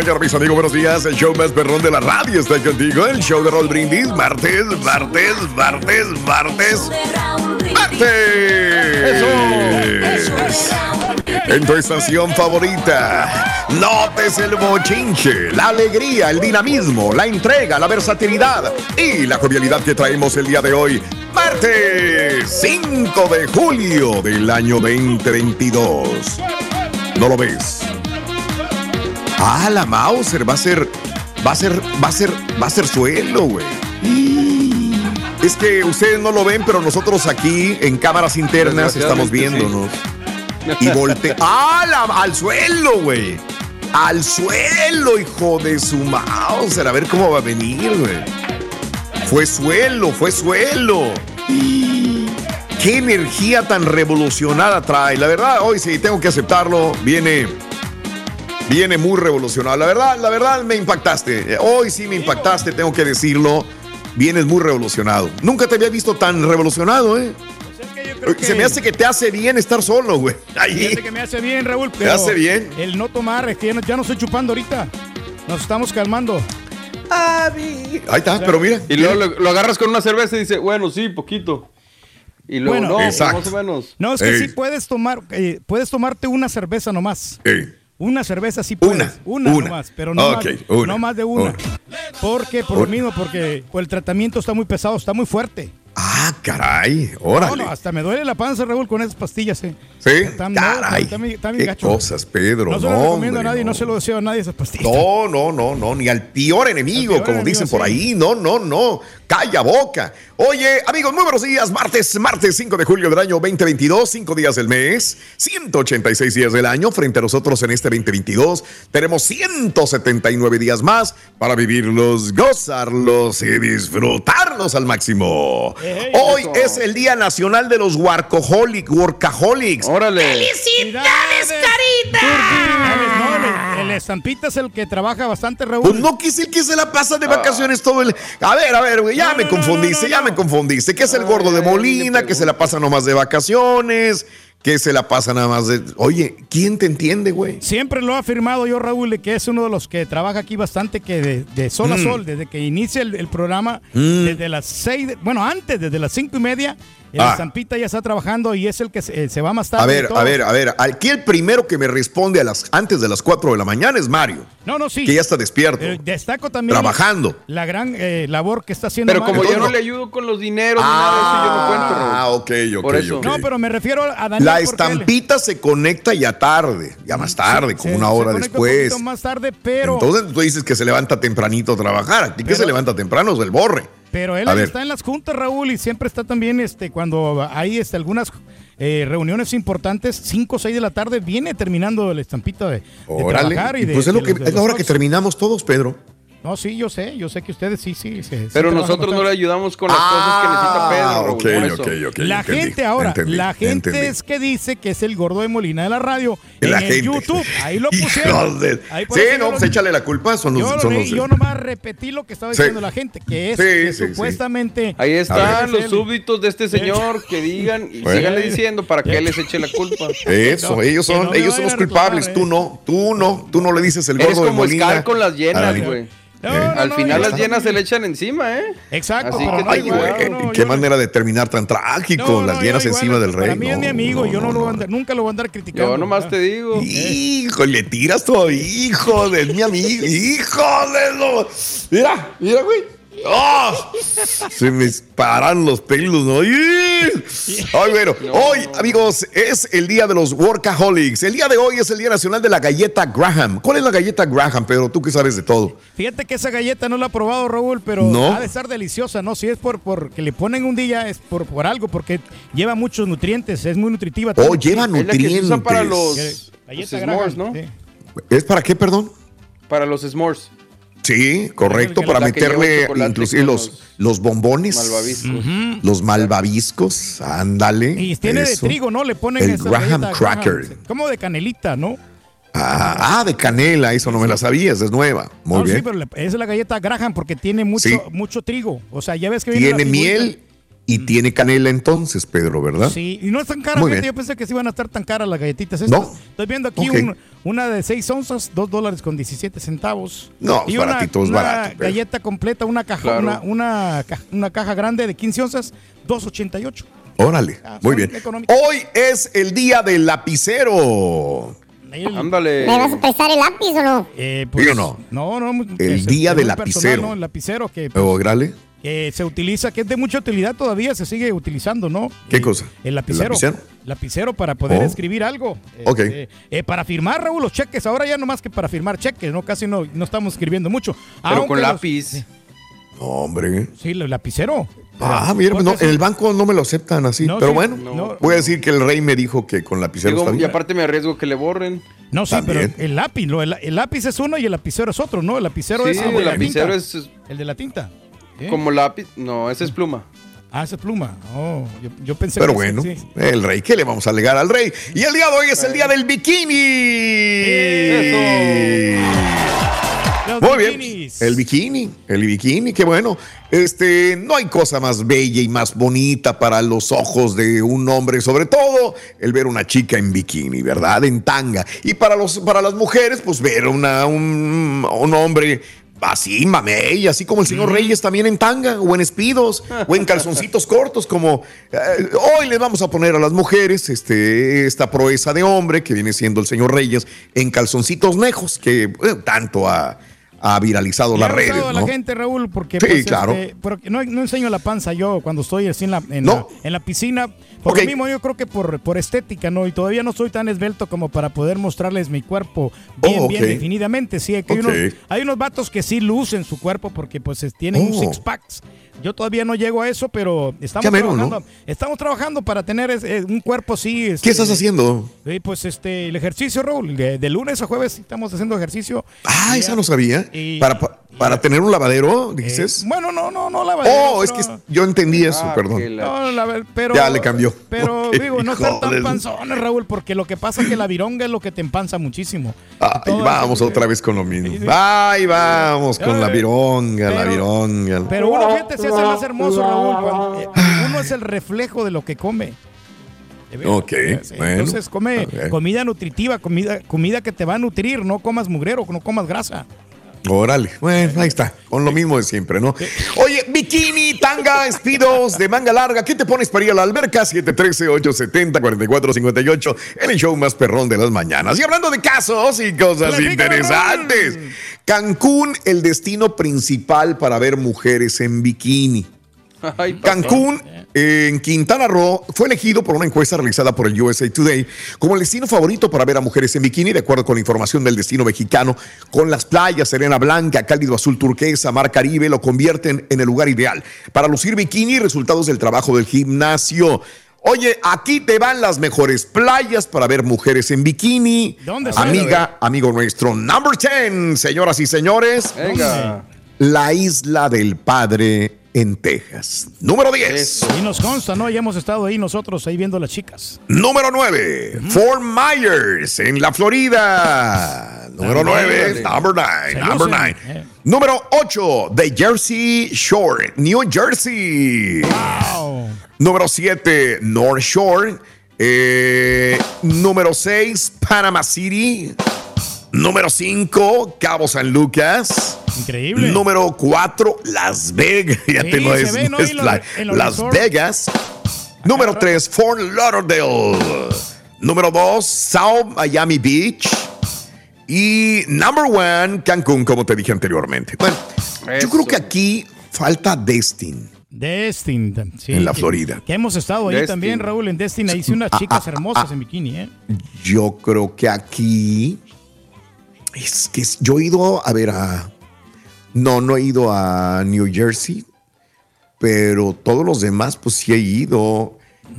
Mañana, mis amigos. Buenos días. El show más perrón de la radio está contigo. El show de Raúl Brindis. Martes, martes, martes, martes. ¡Martes! En tu estación favorita. Notes el bochinche, la alegría, el dinamismo, la entrega, la versatilidad y la jovialidad que traemos el día de hoy. Martes 5 de julio del año 2022. ¿No lo ves? Ah, la Mauser va a ser. Va a ser. Va a ser. Va a ser suelo, güey. Es que ustedes no lo ven, pero nosotros aquí en cámaras internas estamos viéndonos. Y volte. ¡Ah! la- al suelo, güey. Al suelo, hijo de su Mauser. A ver cómo va a venir, güey. Fue suelo, fue suelo. Qué energía tan revolucionada trae. La verdad, hoy sí, tengo que aceptarlo. Viene. Viene muy revolucionado. La verdad, la verdad me impactaste. Hoy sí me impactaste, tengo que decirlo. Vienes muy revolucionado. Nunca te había visto tan revolucionado, ¿eh? Se me hace que te hace bien estar solo, güey. Ahí. Que me hace bien, Raúl. Te hace bien. El no tomar, es que ya no, ya no estoy chupando ahorita. Nos estamos calmando. Ahí está, pero mira. Y luego lo, lo agarras con una cerveza y dice, bueno, sí, poquito. Y luego, Bueno. no, pues, Exacto. más o menos. No, es que Ey. sí puedes tomar, eh, puedes tomarte una cerveza nomás. Ey. Una cerveza sí puedes. Una, Una, una. nomás, pero no, más, una, no más de una. una. Porque, por lo mismo, porque el tratamiento está muy pesado, está muy fuerte. Ah, caray. No, Órale. no, hasta me duele la panza, Raúl, con esas pastillas, eh. Sí, no, caray. está bien Qué gacho. cosas, Pedro. No se lo no, recomiendo a nadie, no. no. se lo deseo a nadie esas pastillas. No, no, no, no, ni al peor enemigo, Al peor como enemigo, dicen por sí. ahí. No, no, no. Calla boca. Oye, amigos, muy buenos días. Martes, martes 5 de julio del año 2022, 5 días del mes, 186 días del año. Frente a nosotros en este 2022, tenemos 179 días más para vivirlos, gozarlos y disfrutarlos al máximo. Ey, Hoy eso. es el Día Nacional de los Workaholics. Workaholics. Órale. ¡Felicidades, carita! No, el, el estampita es el que trabaja bastante, Raúl. Pues no, que es el que se la pasa de vacaciones todo el. A ver, a ver, güey, ya No, me confundiste, no, no, ya me confundiste. ¿Qué es el gordo de ay, Molina? Que se la pasa nomás de vacaciones. Que se la pasa nada más de. Oye, ¿quién te entiende, güey? Siempre lo ha afirmado yo, Raúl, que es uno de los que trabaja aquí bastante, que de, de sol a Mm. sol, desde que inicia el, el programa, desde las seis, de- bueno, antes, desde las cinco y media, El Ah. estampita ya está trabajando y es el que se, eh, se va más tarde. A ver, a ver, a ver. Aquí el primero que me responde a las, antes de las 4 de la mañana es Mario, No, no, sí. que ya está despierto, Eh, destaco también trabajando. la gran eh, labor que está haciendo Pero como yo no le ayudo con los dineros, ni nada de eso, yo no cuento, Raúl. Ah, ok, ok, Por eso. ok. No, pero me refiero a Daniel. La él- estampita se conecta ya tarde, ya más tarde, como una hora un después. poquito más tarde, pero, Entonces tú dices que se levanta tempranito a trabajar. Aquí que Pero- se levanta temprano es el borre. Pero él está en las juntas, Raúl, y siempre está también este, cuando hay este, algunas eh, reuniones importantes, 5 o 6 de la tarde, viene terminando la estampita de, de trabajar y Y de. pues es, lo de que, es la hora que terminamos todos, Pedro. No, sí, yo sé, yo sé que ustedes sí, sí. sí Pero nosotros no le ayudamos con las cosas que necesita Pedro, Ah, Raúl, ok, ok, ok. La entendí, gente ahora, entendí, la gente entendí. es que dice que es el gordo de Molina de la radio en la el gente. YouTube. Ahí lo pusieron. de- Ahí por Sí, no, pues échale la culpa. Son los, Yo, son los- yo nomás repetí lo que estaba Sí. diciendo la gente, que es Sí, que sí, sí. supuestamente. Ahí están los súbditos de este señor que digan y Bueno. síganle diciendo para que él les eche la culpa. Eso, No, ellos son, no ellos son los culpables. eh. Tú no, tú no, tú no le dices el gordo de como Molina. Scar con las llenas, güey. No, Eh, no, Al no, final ya las llenas se le echan encima, ¿eh? Exacto, Así pero que no Ay, güey, cuidado. no, qué manera de terminar tan trágico, no, las no, llenas encima del Para rey. mí es mi amigo, no, yo no, no, lo voy a no. andar- nunca lo voy a andar criticando. Yo nomás ¿verdad? te digo. Hijo, le tiras todo, hijo de mi amigo, hijo de lo. Mira, mira, güey. ¡Ah! Se me paran los pelos, ¿no? ¡Ay! Bueno, hoy, amigos, es el día de los workaholics. El día de hoy es el Día Nacional de la Galleta Graham. ¿Cuál es la galleta Graham, Pedro? Tú que sabes de todo. Fíjate que esa galleta no la he probado, Raúl, pero ¿No? ha de estar deliciosa, ¿no? Si es por, por que le ponen un día, es por, por algo, porque lleva muchos nutrientes, es muy nutritiva. Oh, lleva Es la que se nutrientes. usa para los, Galleta los Graham, s'mores, ¿no? sí. ¿Es para qué, perdón? Para los s'mores. Sí, correcto, para meterle inclusive los, los bombones. Malvaviscos. Los malvaviscos, ándale. Y tiene eso. de trigo, ¿no? Le ponen El Graham galleta Cracker. Como de canelita, ¿no? Ah, ah, de canela, eso no me la sabías, es nueva. Muy No, bien. Sí, pero esa es la galleta Graham porque tiene mucho, Sí. mucho trigo. O sea, ya ves que viene Tiene la figurita. miel y tiene canela entonces, Pedro, ¿verdad? Sí, y no es tan cara, bien. yo pensé que sí iban a estar tan caras las galletitas estas. No. Estoy viendo aquí un- una de 6 onzas, 2 dólares con 17 centavos. No, y es baratito, es una barato, pero- galleta completa, una caja, Claro. una, una, ca- una caja grande de 15 onzas, 2.88. Órale, Ah, muy bien. económicas. Hoy es el día del lapicero. El- Ándale. ¿Me vas a prestar el lápiz o no? eh, ¿Sí o no? No, no. El es día es del muy personal, lapicero. ¿no? El lapicero que, pues, Órale. Que se utiliza, que es de mucha utilidad todavía, se sigue utilizando, ¿no? ¿Qué El- cosa? El lapicero. ¿El lapicero? Lapicero para poder Oh. escribir algo. Ok. Este, eh, para firmar, Raúl, los cheques. Ahora ya no más que para firmar cheques, ¿no? Casi no, no estamos escribiendo mucho. Pero Aunque con los- lápiz. sí, No, hombre. Sí, el lapicero. Ah, mira, pues no, en el banco no me lo aceptan así. No, pero sí, bueno, no. voy a decir que el rey me dijo que con lapicero Digo, está y bien. aparte me arriesgo que le borren. No, sí, También. pero el lápiz, lo- el, el lápiz es uno y el lapicero es otro, ¿no? El lapicero Sí, es el, de el la lapicero tinta. es El de la tinta. Como lápiz. No, ese es pluma. Ah, esa es pluma. Oh, yo, yo pensé Pero que bueno, sí. el rey, ¿qué le vamos a alegar al rey? Y el día de hoy es el día del bikini. Los Muy bien. El bikini, el bikini, qué bueno. Este, no hay cosa más bella y más bonita para los ojos de un hombre, sobre todo el ver una chica en bikini, ¿verdad? En tanga. Y para los, para las mujeres, pues ver una, un, un hombre así, mamey, así como el señor Reyes también en tanga, o en espidos, o en calzoncitos cortos, como eh, hoy le vamos a poner a las mujeres este, esta proeza de hombre que viene siendo el señor Reyes en calzoncitos nejos, que eh, tanto ha, ha viralizado las ha redes, ¿no? la gente, Raúl, porque Sí, pues, claro. este, porque no, no enseño la panza yo cuando estoy así en la, en No. la, en la piscina. Por lo mismo, yo creo que por, por estética, ¿no? Y todavía no soy tan esbelto como para poder mostrarles mi cuerpo bien, Oh, ok. bien definidamente. Sí, hay, que hay Ok. unos, hay unos vatos que sí lucen su cuerpo porque pues es- tienen un Oh. six packs. Yo todavía no llego a eso, pero estamos trabajando. ¿no? Estamos trabajando para tener es- eh, un cuerpo así. ¿Qué este, estás haciendo? Sí, pues este, el ejercicio, Raúl, de, de lunes a jueves estamos haciendo ejercicio. Ah, Y esa no sabía. y- para pa- para tener un lavadero, eh, dices. bueno, no, no, no la oh, es que yo entendí eso, Ah, perdón. que la- No, la ver- pero, Ya le cambió. Pero Ok, digo, no están tan panzones, Raúl, porque lo que pasa es que la vironga es lo que te empanza muchísimo. Ay, Todo vamos otra vez con lo mismo. Sí, sí. Ay, vamos con la Eh, vironga, la pero- vironga. Pero uno, fíjate, se hace más hermoso, Raúl. cuando, eh, uno es el reflejo de lo que come. Ok, bueno. Entonces come comida nutritiva, comida, comida que te va a nutrir, no comas mugrero, no comas grasa. Órale, bueno, ahí está, con lo mismo de siempre, ¿no? Oye, bikini, tanga, espidos de manga larga, ¿qué te pones para ir a la alberca? 713-870-4458, el show más perrón de las mañanas. Y hablando de casos y cosas interesantes, Cancún, el destino principal para ver mujeres en bikini. Cancún, en Quintana Roo, fue elegido por una encuesta realizada por el USA Today como el destino favorito para ver a mujeres en bikini, de acuerdo con la información del destino mexicano, con las playas, serena blanca, cálido azul turquesa, mar Caribe, lo convierten en el lugar ideal para lucir bikini y resultados del trabajo del gimnasio. Oye, aquí te van las mejores playas para ver mujeres en bikini. ¿Dónde, Amiga, amigo nuestro, number 10, señoras y señores. Venga. La isla del Padre en Texas. Número 10. Y nos consta, ¿no? Ya hemos estado ahí nosotros, ahí viendo las chicas. Número 9. Fort Myers, en la Florida. Número 9. Number 9. Se Number lucen. 9. Eh. Número 8. The Jersey Shore, New Jersey. Wow. Número 7. North Shore. Eh, número 6. Panama City. Número 5. Cabo San Lucas. Increíble. Número 4, Las Vegas. Ya Sí, te lo es, ve, ¿no? es lo- la- Las resorts. Vegas. Número 3, Fort Lauderdale. Número 2, South Miami Beach. Y number 1, Cancún, como te dije anteriormente. Bueno, yo Eso. creo que aquí falta Destin. Destin, sí, En la que- Florida. Que hemos estado ahí Destin. también, Raúl, en Destin. Ahí sí unas chicas hermosas en bikini, ¿eh? Yo creo que aquí. Es que yo he ido a ver a. No, no he ido a New Jersey, pero todos los demás, pues sí he ido.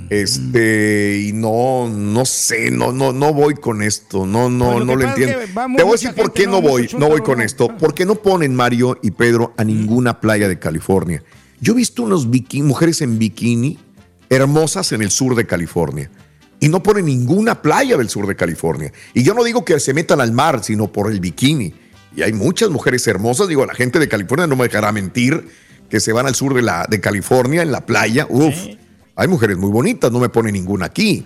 Este, y no, no sé, no, no, no voy con esto, no, no, Pues lo no lo pasa es que entiendo. Te voy a decir por qué no, no voy, no voy con esto. Porque no ponen Mario y Pedro a ninguna playa de California. Yo he visto bikini, mujeres en bikini hermosas en el sur de California. Y no ponen ninguna playa del sur de California. Y yo no digo que se metan al mar, sino por el bikini. Y hay muchas mujeres hermosas. Digo, la gente de California no me dejará mentir que se van al sur de, la, de California, en la playa. Uf, hay mujeres muy bonitas, no me pone ninguna aquí.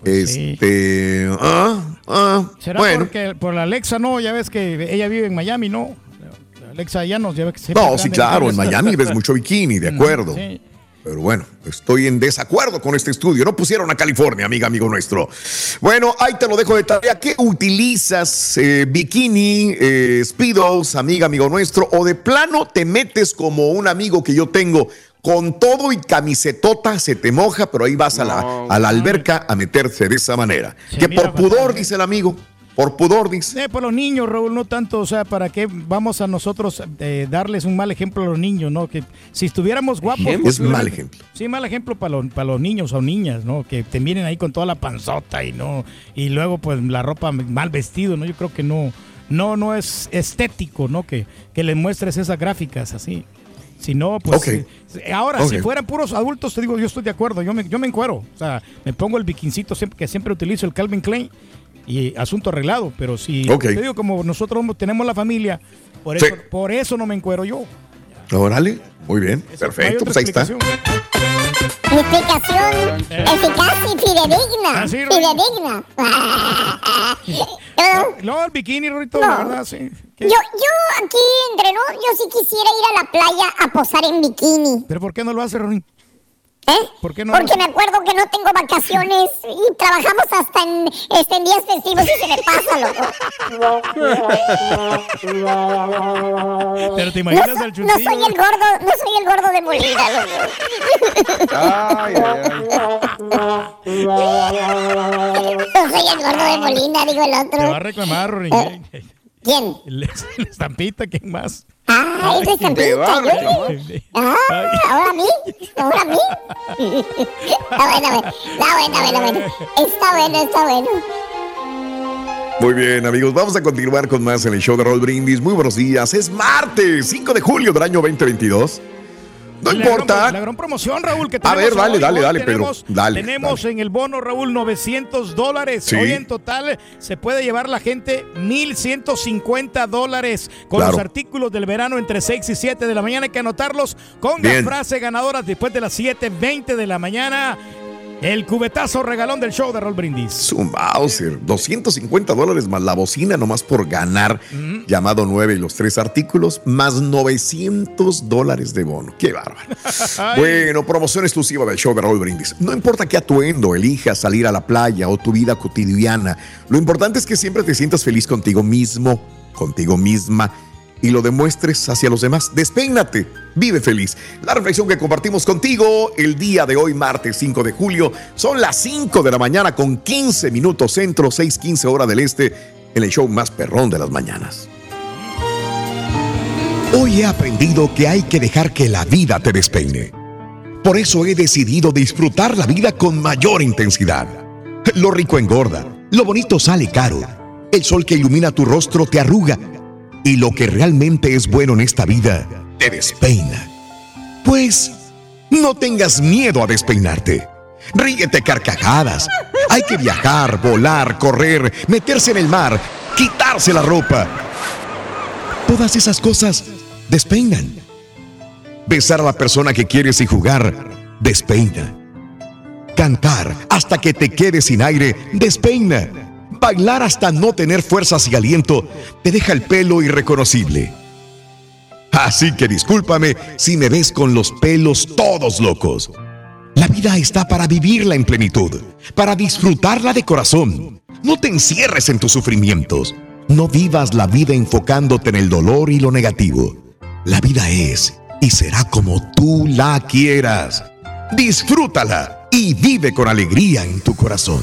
Pues sí. este. Ah, ah, ¿Será bueno. porque por la Alexa no? Ya ves que ella vive en Miami, ¿no? La Alexa ya ves que siempre No, sí, claro, en. Miami ves mucho bikini, de acuerdo. Sí. Pero bueno, estoy en desacuerdo con este estudio. No pusieron a California, amiga, amigo nuestro. Bueno, ahí te lo dejo de tarea. ¿Qué utilizas? Eh, bikini, eh, speedos, amiga, amigo nuestro. O de plano te metes como un amigo que yo tengo con todo y camisetota, se te moja, pero ahí vas a, la, a la alberca a meterse de esa manera. Se que por pudor, dice el amigo. Por pudor, dice. Eh, por los niños, Raúl, no tanto, o sea, ¿para qué vamos a nosotros eh, darles un mal ejemplo a los niños, no? Que si estuviéramos guapos... Es posiblemente- mal ejemplo. Sí, mal ejemplo para los, para los niños o niñas, ¿no? Que te miren ahí con toda la panzota y no... Y luego, pues, la ropa mal vestido, ¿no? Yo creo que no... No, no es estético, ¿no? Que, que le muestres esas gráficas así. Si no, pues... Ok. eh, ahora, si fueran puros adultos, te digo, yo estoy de acuerdo. Yo me, yo me encuero. O sea, me pongo el bikincito siempre, que siempre utilizo, el Calvin Klein, y asunto arreglado. Pero si, te digo, como nosotros tenemos la familia, por eso, Sí. por eso no me encuero yo. Órale, muy bien, No perfecto. Pues ahí está. explicación. Mi explicación eficaz y fidedigna. Ah, sí, Rubén. fidedigna. yo, No, el bikini, Rorito, No. la verdad, sí. ¿Qué? yo, yo aquí entre yo sí quisiera ir a la playa a posar en bikini. ¿Pero por qué no lo hace, Rorín? ¿Eh? ¿Por qué no? Porque me acuerdo que no tengo vacaciones y trabajamos hasta en, este, en días festivos y se me pasa, loco. Pero te No, imaginas so- el no soy el gordo, no soy el gordo de Molina, loco. Ay, ay, ay. No soy el gordo de Molina, digo el Te va a otro. reclamar, Rorín. Eh. ¿Quién? La estampita, ¿quién más? Ah, es la Te va a estampita, yo. reclamar. Ah, ahora a mí, ahora a mí. Está bueno, bueno, está bueno, bueno, bueno. Está bueno, está bueno. Muy bien, amigos, vamos a continuar con más en el show de Roll Brindis. Muy buenos días. Es martes, 5 de julio del año 2022. No la gran- importa. la gran promoción, Raúl, que A tenemos ver, dale, hoy. dale, Hoy dale, Pedro. tenemos, Dale, Tenemos dale. en el bono, Raúl, 900 dólares. Sí. Hoy en total se puede llevar la gente 1,150 dólares con Claro. los artículos del verano entre 6 y 7 de la mañana. Hay que anotarlos con Bien. las frases ganadoras después de las 7.20 de la mañana. El cubetazo regalón del show de Roll Brindis. Su Mauser, 250 dólares más la bocina nomás por ganar, llamado 9 y los tres artículos, más 900 dólares de bono. Qué bárbaro. bueno, promoción exclusiva del show de Raúl Brindis. No importa qué atuendo elijas salir a la playa o tu vida cotidiana, lo importante es que siempre te sientas feliz contigo mismo, contigo misma y lo demuestres hacia los demás. Despeínate, vive feliz. La reflexión que compartimos contigo el día de hoy, martes 5 de julio, son las 5 de la mañana con 15 minutos centro, 6:15 hora del este, en el show más perrón de las mañanas. Hoy he aprendido que hay que dejar que la vida te despeine. Por eso he decidido disfrutar la vida con mayor intensidad. Lo rico engorda, lo bonito sale caro. El sol que ilumina tu rostro te arruga y lo que realmente es bueno en esta vida te despeina. Pues no tengas miedo a despeinarte. Ríguete carcajadas. Hay que viajar, volar, correr, meterse en el mar, quitarse la ropa. Todas esas cosas despeinan. Besar a la persona que quieres y jugar despeina. Cantar hasta que te quedes sin aire despeina. Bailar hasta no tener fuerzas y aliento te deja el pelo irreconocible. Así que discúlpame si me ves con los pelos todos locos. La vida está para vivirla en plenitud, para disfrutarla de corazón. No te encierres en tus sufrimientos. No vivas la vida enfocándote en el dolor y lo negativo. La vida es y será como tú la quieras. Disfrútala y vive con alegría en tu corazón.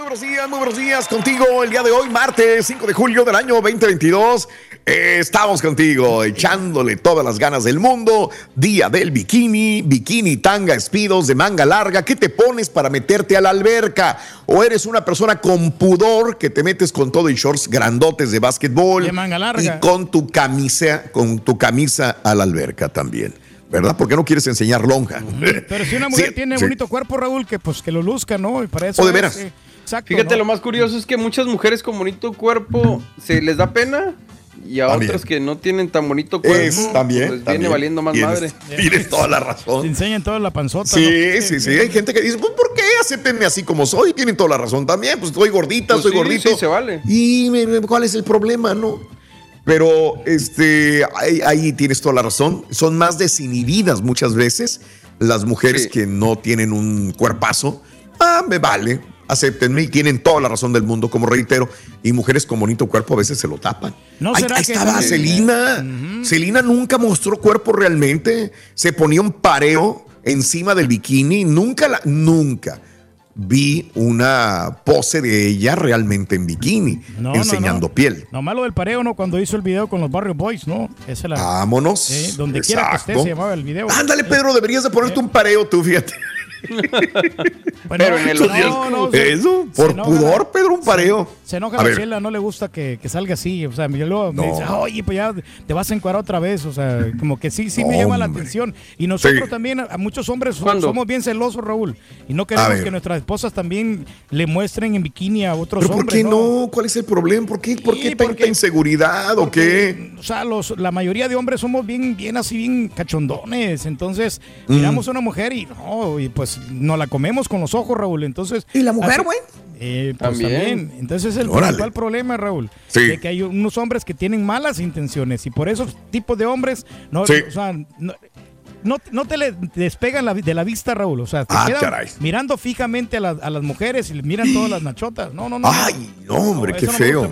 Muy buenos días, muy buenos días contigo el día de hoy, martes 5 de julio del año 2022. Eh, estamos contigo, echándole todas las ganas del mundo. Día del bikini, bikini, tanga, espidos de manga larga. ¿Qué te pones para meterte a la alberca? ¿O eres una persona con pudor que te metes con todo y shorts grandotes de básquetbol? De manga larga. Y con tu camisa, con tu camisa a la alberca también. ¿Verdad? Porque no quieres enseñar lonja. Pero si una mujer Sí, tiene sí. bonito cuerpo, Raúl, que pues que lo luzca, ¿no? Y para eso O de es, veras. eh, exacto, Fíjate, ¿no? lo más curioso es que muchas mujeres con bonito cuerpo se les da pena y a También. otras que no tienen tan bonito cuerpo Es también. les viene también. valiendo más Tienes- madre. Tienes toda la Te razón. enseñan toda la panzota. Sí, ¿no? sí, sí. Hay gente que dice, pues, ¿por qué acéptenme así como soy? Tienen toda la razón también. Pues estoy gordita, Pues soy sí, gordito. sí, se vale. ¿Y cuál es el problema, no? Pero este, ahí, ahí tienes toda la razón. Son más desinhibidas muchas veces las mujeres Sí. que no tienen un cuerpazo. Ah, me vale. Acéptenme y tienen toda la razón del mundo, como reitero. Y mujeres con bonito cuerpo a veces se lo tapan. ¿No ahí, será ahí que estaba Celina. Celina nunca mostró cuerpo realmente. Se ponía un pareo encima del bikini. Nunca la, nunca vi una pose de ella realmente en bikini, No, enseñando no. piel. No malo del pareo, ¿no? Cuando hizo el video con los Barrio Boys, ¿no? Esa la. Vámonos. Sí, donde quiera que esté Exacto. se llamaba el video. Ándale, Pedro, deberías de ponerte un pareo tú, fíjate. Bueno, Pero en el no, no, se- Eso, se por enoja pudor, Pedro, un pareo. Se enoja A la ver. chela, no le gusta que, que salga así. O sea, yo luego me dice, oye, pues ya te vas a encuadrar otra vez. O sea, como que sí, sí me llama la atención. Y nosotros Sí. también, a, muchos hombres, somos bien celosos, Raúl. Y no queremos que nuestras esposas también le muestren en bikini a otros ¿Pero por hombres. qué no? ¿Cuál es el problema? ¿Por qué, por Sí, qué tanta porque- inseguridad o qué? O sea, los, la mayoría de hombres somos bien, bien así, bien cachondones. Entonces, Mm. miramos a una mujer y no, y pues nos la comemos con los ojos, Raúl. Entonces. ¿Y la mujer, güey? Eh, pues También. también. Entonces es el Órale. principal problema, Raúl. Sí. De que hay unos hombres que tienen malas intenciones y por esos tipos de hombres, no, Sí. o sea, no, no, no te le despegan la de la vista, Raúl. O sea, te Ah, quedan caray. mirando fijamente a, las- a las mujeres y les miran todas las nachotas. No, no, no. Ay, no, hombre, qué feo.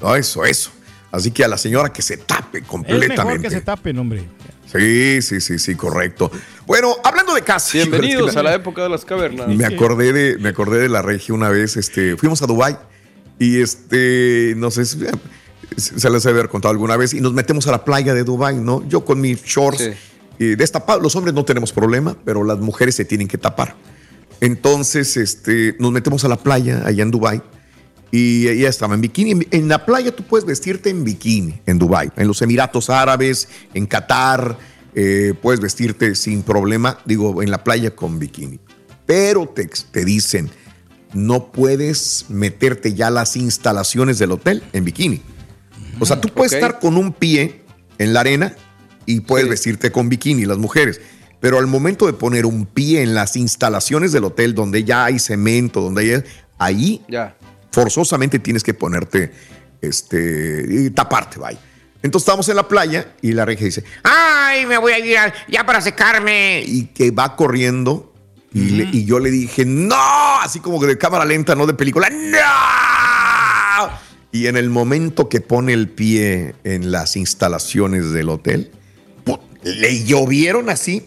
No, eso, eso. Así que a la señora que se tape Es completamente. mejor que se tapen, hombre. Sí, sí, sí, sí, correcto. Bueno, hablando de casa. Bienvenidos híjole, a la época de las cavernas. Me acordé de, me acordé de la regia una vez, este, fuimos a Dubai y este, no sé si se les debe haber contado alguna vez y nos metemos a la playa de Dubai, ¿no? Yo con mis shorts Sí. y destapados, los hombres no tenemos problema, pero las mujeres se tienen que tapar. Entonces, este, nos metemos a la playa allá en Dubai y ella estaba en bikini. En la playa tú puedes vestirte en bikini en Dubai, en los Emiratos Árabes, en Qatar, eh, puedes vestirte sin problema, digo, en la playa con bikini. Pero te, te dicen, no puedes meterte ya a las instalaciones del hotel en bikini. O sea, tú puedes estar con un pie en la arena y puedes Sí. vestirte con bikini, las mujeres. Pero al momento de poner un pie en las instalaciones del hotel donde ya hay cemento, donde hay, ahí Ya. forzosamente tienes que ponerte, este, y taparte, vaya. Entonces estamos en la playa y la regia dice, ¡ay, me voy a ir a- ya para secarme! Y que va corriendo y, le- y yo le dije, ¡no! Así como de cámara lenta, no de película, ¡no! Y en el momento que pone el pie en las instalaciones del hotel, le llovieron así.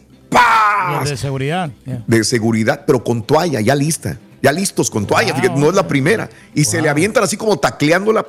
Los de seguridad. de seguridad, pero con toalla, ya lista. Ya listos con toalla, Wow. fíjate, no es la primera. Y se le avientan así como tacleándola,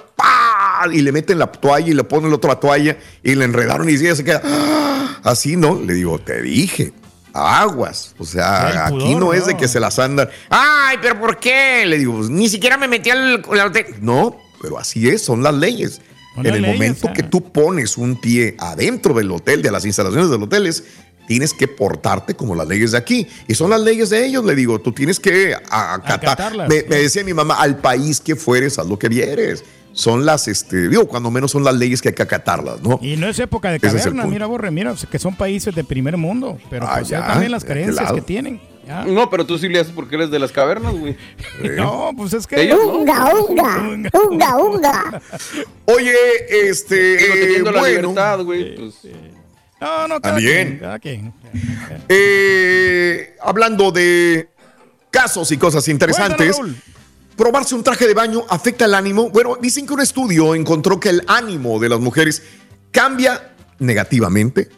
y le meten la toalla y le ponen la otra toalla y le enredaron y ella se queda ¡ah! así, ¿no? Le digo, te dije, aguas. O sea, El aquí pudor, no es de no. que se las andan. ¡Ay, pero por qué! Le digo, "Pues, ni siquiera me metí al. hotel". No, pero así es, son las leyes. Son en las el leyes, momento ah. que tú pones un pie adentro del hotel, de las instalaciones del hotel, es, tienes que portarte como las leyes de aquí. Y son las leyes de ellos, le digo, tú tienes que acatar. Me, me decía mi mamá, al país que fueres, haz lo que vieres. Son las, este, digo, cuando menos son las leyes que hay que acatarlas, ¿no? Y no es época de es caverna, mira, Borre, mira, que son países de primer mundo, pero Ah, pues ya, también las ¿de aquel creencias lado? que tienen. ya. No, pero tú sí le haces porque eres de las cavernas, güey. No, pues es que... Ellos no. Unga, unga, unga, unga. Oye, este, eh, teniendo la bueno, libertad, güey. Pues, No, no, cada También. quien, cada quien. eh, hablando de casos y cosas interesantes. ¿Probarse un traje de baño afecta el ánimo? Bueno, dicen que un estudio encontró que el ánimo de las mujeres cambia negativamente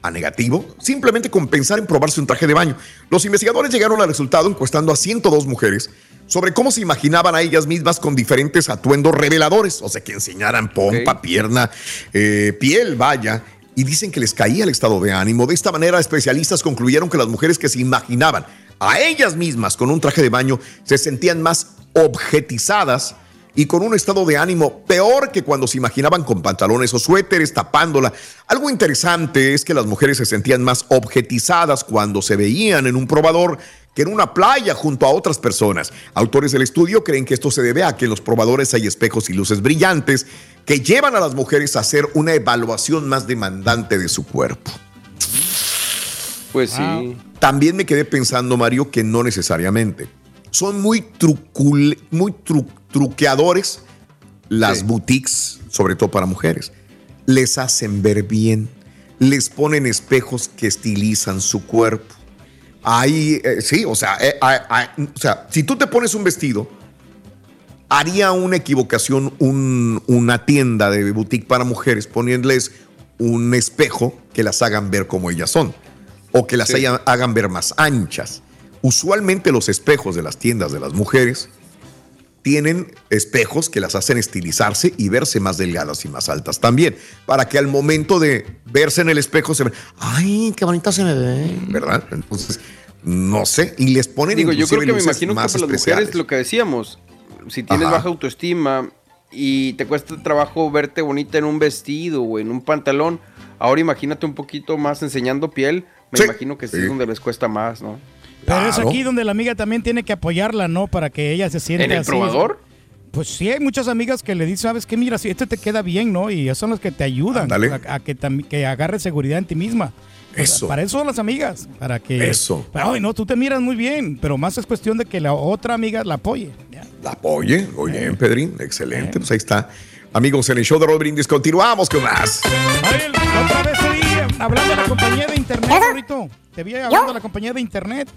a negativo simplemente con pensar en probarse un traje de baño. Los investigadores llegaron al resultado encuestando a 102 mujeres sobre cómo se imaginaban a ellas mismas con diferentes atuendos reveladores, o sea, que enseñaran pompa, pierna, eh, piel, vaya. Y dicen que les caía el estado de ánimo. De esta manera, especialistas concluyeron que las mujeres que se imaginaban a ellas mismas con un traje de baño se sentían más objetizadas y con un estado de ánimo peor que cuando se imaginaban con pantalones o suéteres tapándola. Algo interesante es que las mujeres se sentían más objetizadas cuando se veían en un probador que en una playa junto a otras personas. Autores del estudio creen que esto se debe a que en los probadores hay espejos y luces brillantes que llevan a las mujeres a hacer una evaluación más demandante de su cuerpo. Pues sí. También me quedé pensando, Mario, que no necesariamente. Son muy, trucul- muy tru- truqueadores las Sí. boutiques, sobre todo para mujeres. Les hacen ver bien, les ponen espejos que estilizan su cuerpo. Ahí, eh, sí, o sea, eh, ah, ah, o sea, si tú te pones un vestido, haría una equivocación un- una tienda de boutique para mujeres poniéndoles un espejo que las hagan ver como ellas son o que las Sí. hayan- hagan ver más anchas. Usualmente los espejos de las tiendas de las mujeres tienen espejos que las hacen estilizarse y verse más delgadas y más altas también, para que al momento de verse en el espejo se vean, ay, qué bonita se me ve, ¿verdad? Entonces, no sé, y les ponen Digo, yo creo que me imagino que para las mujeres lo que decíamos, si tienes Ajá. baja autoestima y te cuesta trabajo verte bonita en un vestido o en un pantalón, ahora imagínate un poquito más enseñando piel, me Sí, imagino que sí, sí. es donde les cuesta más, ¿no? Pero es aquí donde la amiga también tiene que apoyarla, ¿no? Para que ella se sienta ¿En el así. probador? Pues sí, hay muchas amigas que le dicen, ¿sabes qué? Mira, si este te queda bien, ¿no? Y son las que te ayudan a, a que, que agarres seguridad en ti misma. Eso. Para eso son las amigas, para que... Eso. Ay, no, tú te miras muy bien, pero más es cuestión de que la otra amiga la apoye. Ya. La apoye, muy Eh. Pedrín, excelente, pues ahí está. Amigos, en el show de Brindis continuamos con más. La otra vez hablando de la compañía de internet, ¿Yo? ahorita. Te vi hablando de la compañía de internet.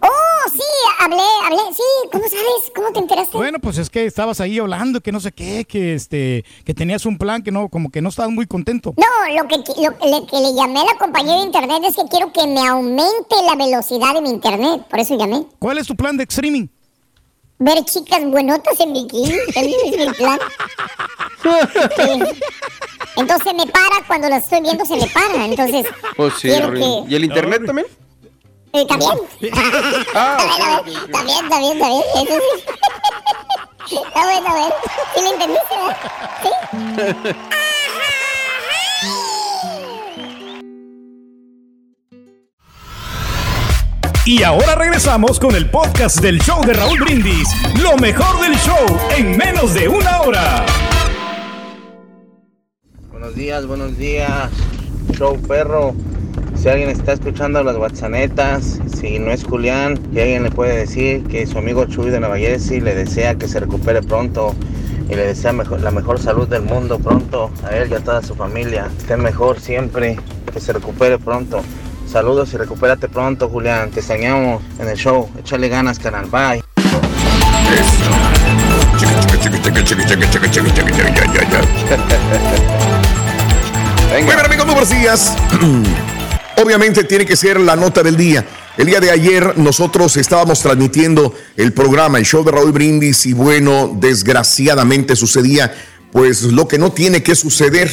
Oh, sí, hablé, hablé. Sí, ¿cómo sabes? ¿Cómo te enteraste? Bueno, pues es que estabas ahí hablando que no sé qué, que este, que tenías un plan que no, como que no estabas muy contento. No, lo que, lo le, que le llamé a la compañía de internet es que quiero que me aumente la velocidad de mi internet. Por eso llamé. ¿Cuál es tu plan de streaming? Ver chicas buenotas en bikini. Ese es mi plan. Entonces me para, cuando lo estoy viendo se me para. Entonces, Pues sí, quiero Rin. que... ¿y el internet también? Eh, ¿También? Ah, También, también, también. Eso sí. Está bueno, a ver. ¿Sí lo entendiste? ¿Sí? Y ahora regresamos con el podcast del show de Raúl Brindis. Lo mejor del show en menos de una hora. Buenos días, buenos días. Show perro. Si alguien está escuchando las WhatsAppetas, si no es Julián, que alguien le puede decir que su amigo Chuy de Nueva Jersey le desea que se recupere pronto y le desea la mejor salud del mundo pronto a él y a toda su familia. Estén mejor siempre, que se recupere pronto. Saludos y recupérate pronto, Julián. Te extrañamos en el show. Échale ganas, canal. Bye. Bien, amigos, muy buenos días. Obviamente tiene que ser la nota del día. El día de ayer nosotros estábamos transmitiendo el programa, el show de Raúl Brindis, y bueno, desgraciadamente sucedía pues lo que no tiene que suceder.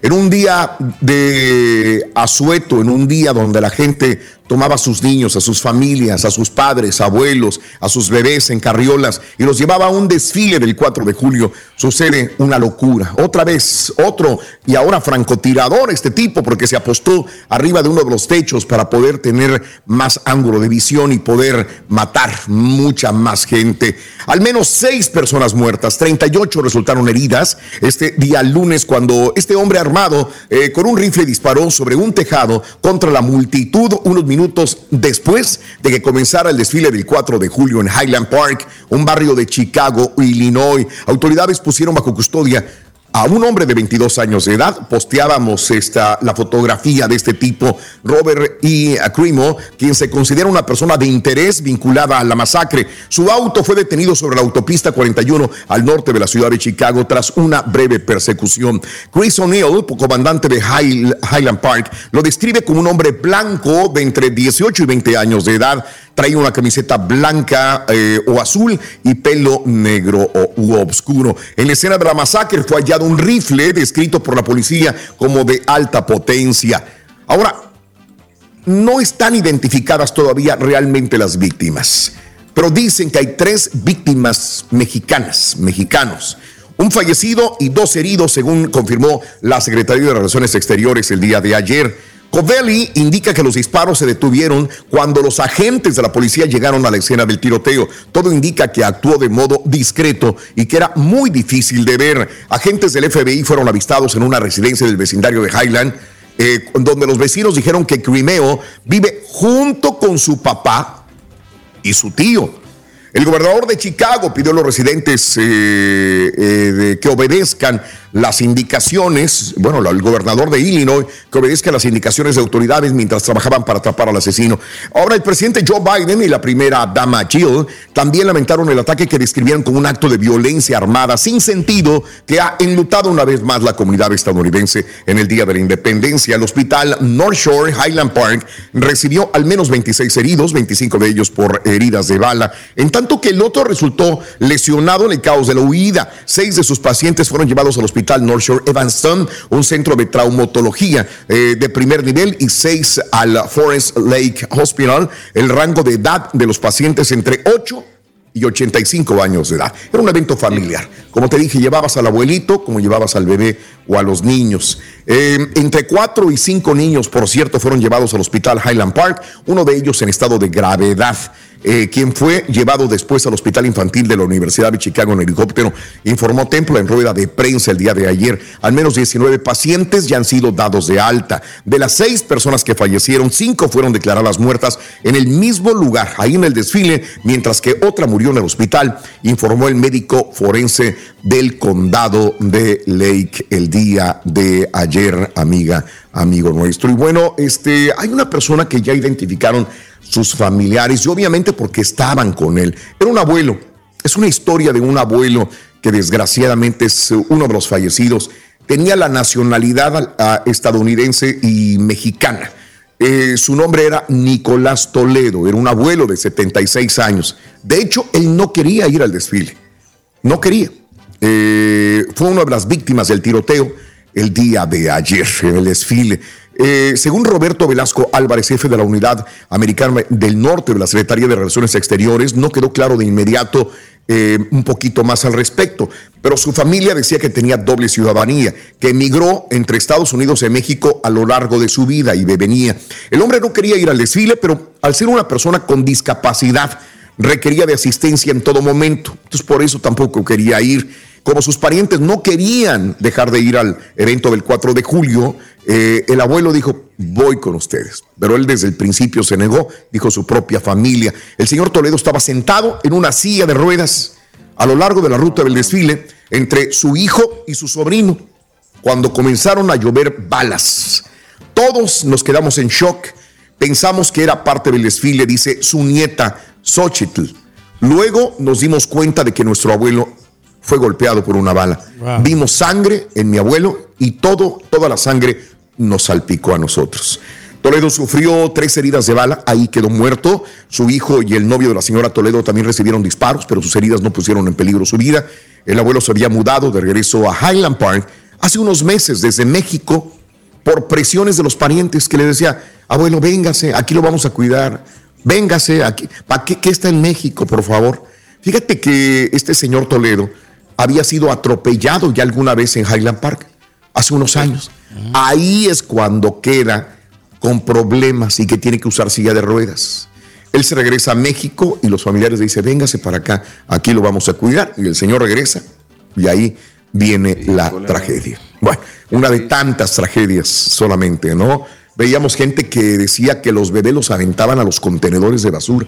En un día de asueto, en un día donde la gente tomaba a sus niños, a sus familias, a sus padres, abuelos, a sus bebés en carriolas y los llevaba a un desfile del 4 de julio, sucede una locura. Otra vez, otro y ahora francotirador este tipo porque se apostó arriba de uno de los techos para poder tener más ángulo de visión y poder matar mucha más gente. Al menos seis personas muertas, 38 resultaron heridas este día lunes cuando este hombre armado eh, con un rifle disparó sobre un tejado contra la multitud unos minutos después de que comenzara el desfile del 4 de julio en Highland Park, un barrio de Chicago, Illinois. Autoridades pusieron bajo custodia a un hombre de 22 años de edad. Posteábamos esta, la fotografía de este tipo, Robert E. Crimo, quien se considera una persona de interés vinculada a la masacre. Su auto fue detenido sobre la autopista 41 al norte de la ciudad de Chicago tras una breve persecución. Chris O'Neill, comandante de High- Highland Park, lo describe como un hombre blanco de entre 18 y 20 años de edad. Traía una camiseta blanca eh, o azul y pelo negro o u oscuro. En la escena de la masacre fue hallado un rifle descrito por la policía como de alta potencia. Ahora, no están identificadas todavía realmente las víctimas, pero dicen que hay tres víctimas mexicanas, mexicanos. Un fallecido y dos heridos, según confirmó la Secretaría de Relaciones Exteriores el día de ayer. Covelli indica que los disparos se detuvieron cuando los agentes de la policía llegaron a la escena del tiroteo. Todo indica que actuó de modo discreto y que era muy difícil de ver. Agentes del FBI fueron avistados en una residencia del vecindario de Highland, eh, donde los vecinos dijeron que Crimeo vive junto con su papá y su tío. El gobernador de Chicago pidió a los residentes eh, eh, que obedezcan las indicaciones, bueno, el gobernador de Illinois, que obedezcan las indicaciones de autoridades mientras trabajaban para atrapar al asesino. Ahora, el presidente Joe Biden y la primera dama Jill también lamentaron el ataque que describieron como un acto de violencia armada sin sentido que ha enlutado una vez más la comunidad estadounidense en el Día de la Independencia. El hospital North Shore Highland Park recibió al menos 26 heridos, 25 de ellos por heridas de bala, en tanto que el otro resultó lesionado en el caos de la huida. Seis de sus pacientes fueron llevados al hospital North Shore Evanston, un centro de traumatología eh, de primer nivel, y seis al Forest Lake Hospital. El rango de edad de los pacientes entre 8 y 85 años de edad. Era un evento familiar. Como te dije, llevabas al abuelito, como llevabas al bebé o a los niños. Eh, entre cuatro y cinco niños, por cierto, fueron llevados al hospital Highland Park, uno de ellos en estado de gravedad. Eh, quien fue llevado después al Hospital Infantil de la Universidad de Chicago en helicóptero, informó Templo en rueda de prensa el día de ayer. Al menos 19 pacientes ya han sido dados de alta. De las seis personas que fallecieron, cinco fueron declaradas muertas en el mismo lugar, ahí en el desfile, mientras que otra murió en el hospital, informó el médico forense del condado de Lake el día de ayer, amiga, amigo nuestro. Y bueno, este, hay una persona que ya identificaron sus familiares y obviamente porque estaban con él. Era un abuelo. Es una historia de un abuelo que desgraciadamente es uno de los fallecidos. Tenía la nacionalidad estadounidense y mexicana. Eh, su nombre era Nicolás Toledo, era un abuelo de 76 años. De hecho, él no quería ir al desfile. No quería. Eh, fue una de las víctimas del tiroteo el día de ayer en el desfile. Eh, según Roberto Velasco Álvarez, jefe de la Unidad Americana del Norte de la Secretaría de Relaciones Exteriores, no quedó claro de inmediato eh, un poquito más al respecto, pero su familia decía que tenía doble ciudadanía, que emigró entre Estados Unidos y México a lo largo de su vida y venía. El hombre no quería ir al desfile, pero al ser una persona con discapacidad, requería de asistencia en todo momento. Entonces por eso tampoco quería ir como sus parientes no querían dejar de ir al evento del 4 de julio, eh, el abuelo dijo, voy con ustedes. Pero él desde el principio se negó, dijo su propia familia. El señor Toledo estaba sentado en una silla de ruedas a lo largo de la ruta del desfile entre su hijo y su sobrino, cuando comenzaron a llover balas. Todos nos quedamos en shock. Pensamos que era parte del desfile, dice su nieta Xochitl. Luego nos dimos cuenta de que nuestro abuelo fue golpeado por una bala. Vimos sangre en mi abuelo y todo, toda la sangre nos salpicó a nosotros. Toledo sufrió tres heridas de bala, ahí quedó muerto. Su hijo y el novio de la señora Toledo también recibieron disparos, pero sus heridas no pusieron en peligro su vida. El abuelo se había mudado de regreso a Highland Park hace unos meses desde México por presiones de los parientes que le decía, abuelo, véngase, aquí lo vamos a cuidar, véngase, aquí, ¿para qué, qué está en México, por favor? Fíjate que este señor Toledo había sido atropellado ya alguna vez en Highland Park, hace unos años. Ahí es cuando queda con problemas y que tiene que usar silla de ruedas. Él se regresa a México y los familiares le dicen, véngase para acá, aquí lo vamos a cuidar. Y el señor regresa y ahí viene la tragedia. Bueno, una de tantas tragedias solamente, ¿no? Veíamos gente que decía que los bebés los aventaban a los contenedores de basura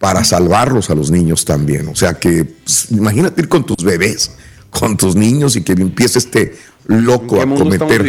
para salvarlos a los niños también. O sea que pues, imagínate ir con tus bebés, con tus niños y que empiece este loco a cometer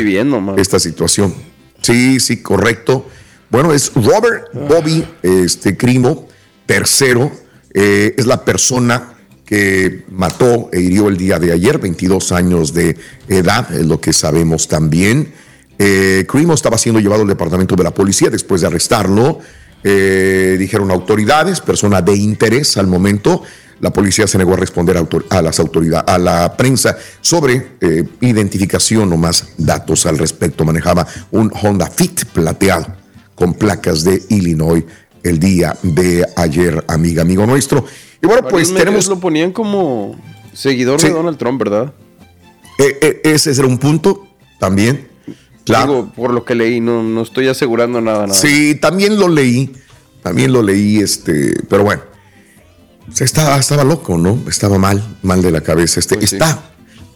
esta situación. Sí, sí, correcto. Bueno, es Robert Bobby este, Crimo, tercero, eh, es la persona que mató e hirió el día de ayer, 22 años de edad, es lo que sabemos también. Eh, Crimo estaba siendo llevado al departamento de la policía después de arrestarlo. Eh, dijeron autoridades, persona de interés al momento. La policía se negó a responder a, las autoridades, a la prensa sobre eh, identificación o más datos al respecto. Manejaba un Honda Fit plateado con placas de Illinois el día de ayer, amiga, amigo nuestro. Y bueno, pues tenemos. Lo ponían como seguidor de Donald Trump, ¿verdad? Eh, ese era un punto también. Claro. por lo que leí, no, no estoy asegurando nada, nada. Sí, también lo leí. También lo leí, este, pero bueno. Estaba, estaba loco, ¿no? Estaba mal, mal de la cabeza. Este, pues Está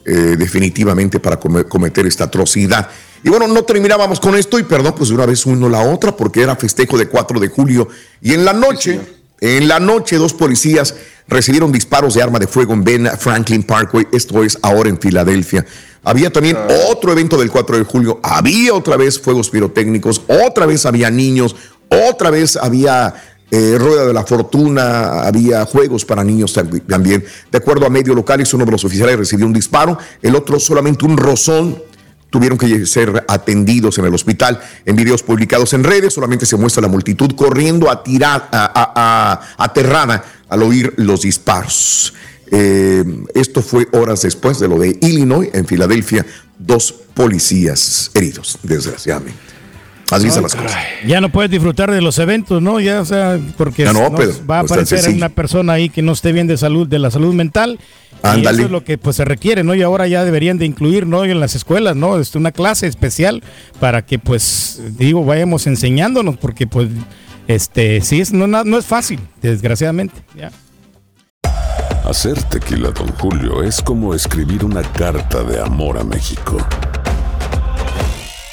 eh, definitivamente para cometer esta atrocidad. Y bueno, no terminábamos con esto y perdón, pues de una vez uno la otra porque era festejo de 4 de julio. Y en la noche, en la noche, dos policías recibieron disparos de arma de fuego en Ben Franklin Parkway, esto es ahora en Filadelfia. Había también ah. otro evento del 4 de julio, había otra vez fuegos pirotécnicos, otra vez había niños, otra vez había eh, Rueda de la Fortuna, había juegos para niños también. De acuerdo a medios locales, uno de los oficiales recibió un disparo, el otro solamente un rozón. Tuvieron que ser atendidos en el hospital. En videos publicados en redes solamente se muestra la multitud corriendo a tirar, aterrada al oír los disparos. Eh, esto fue horas después de lo de Illinois, en Filadelfia, dos policías heridos, desgraciadamente. Así son las cosas. Ya no puedes disfrutar de los eventos, ¿no? Ya, o sea, porque Ya no, no, pero va a es tan aparecer sencillo. una persona ahí que no esté bien de salud, de la salud mental. Y Ándale. eso es lo que pues se requiere, ¿no? Y ahora ya deberían de incluir, ¿no? En las escuelas, ¿no? Este, una clase especial para que, pues, digo, vayamos enseñándonos, porque, pues, este, sí, es, no, es fácil, desgraciadamente. Ya. Hacer tequila, Don Julio, es como escribir una carta de amor a México.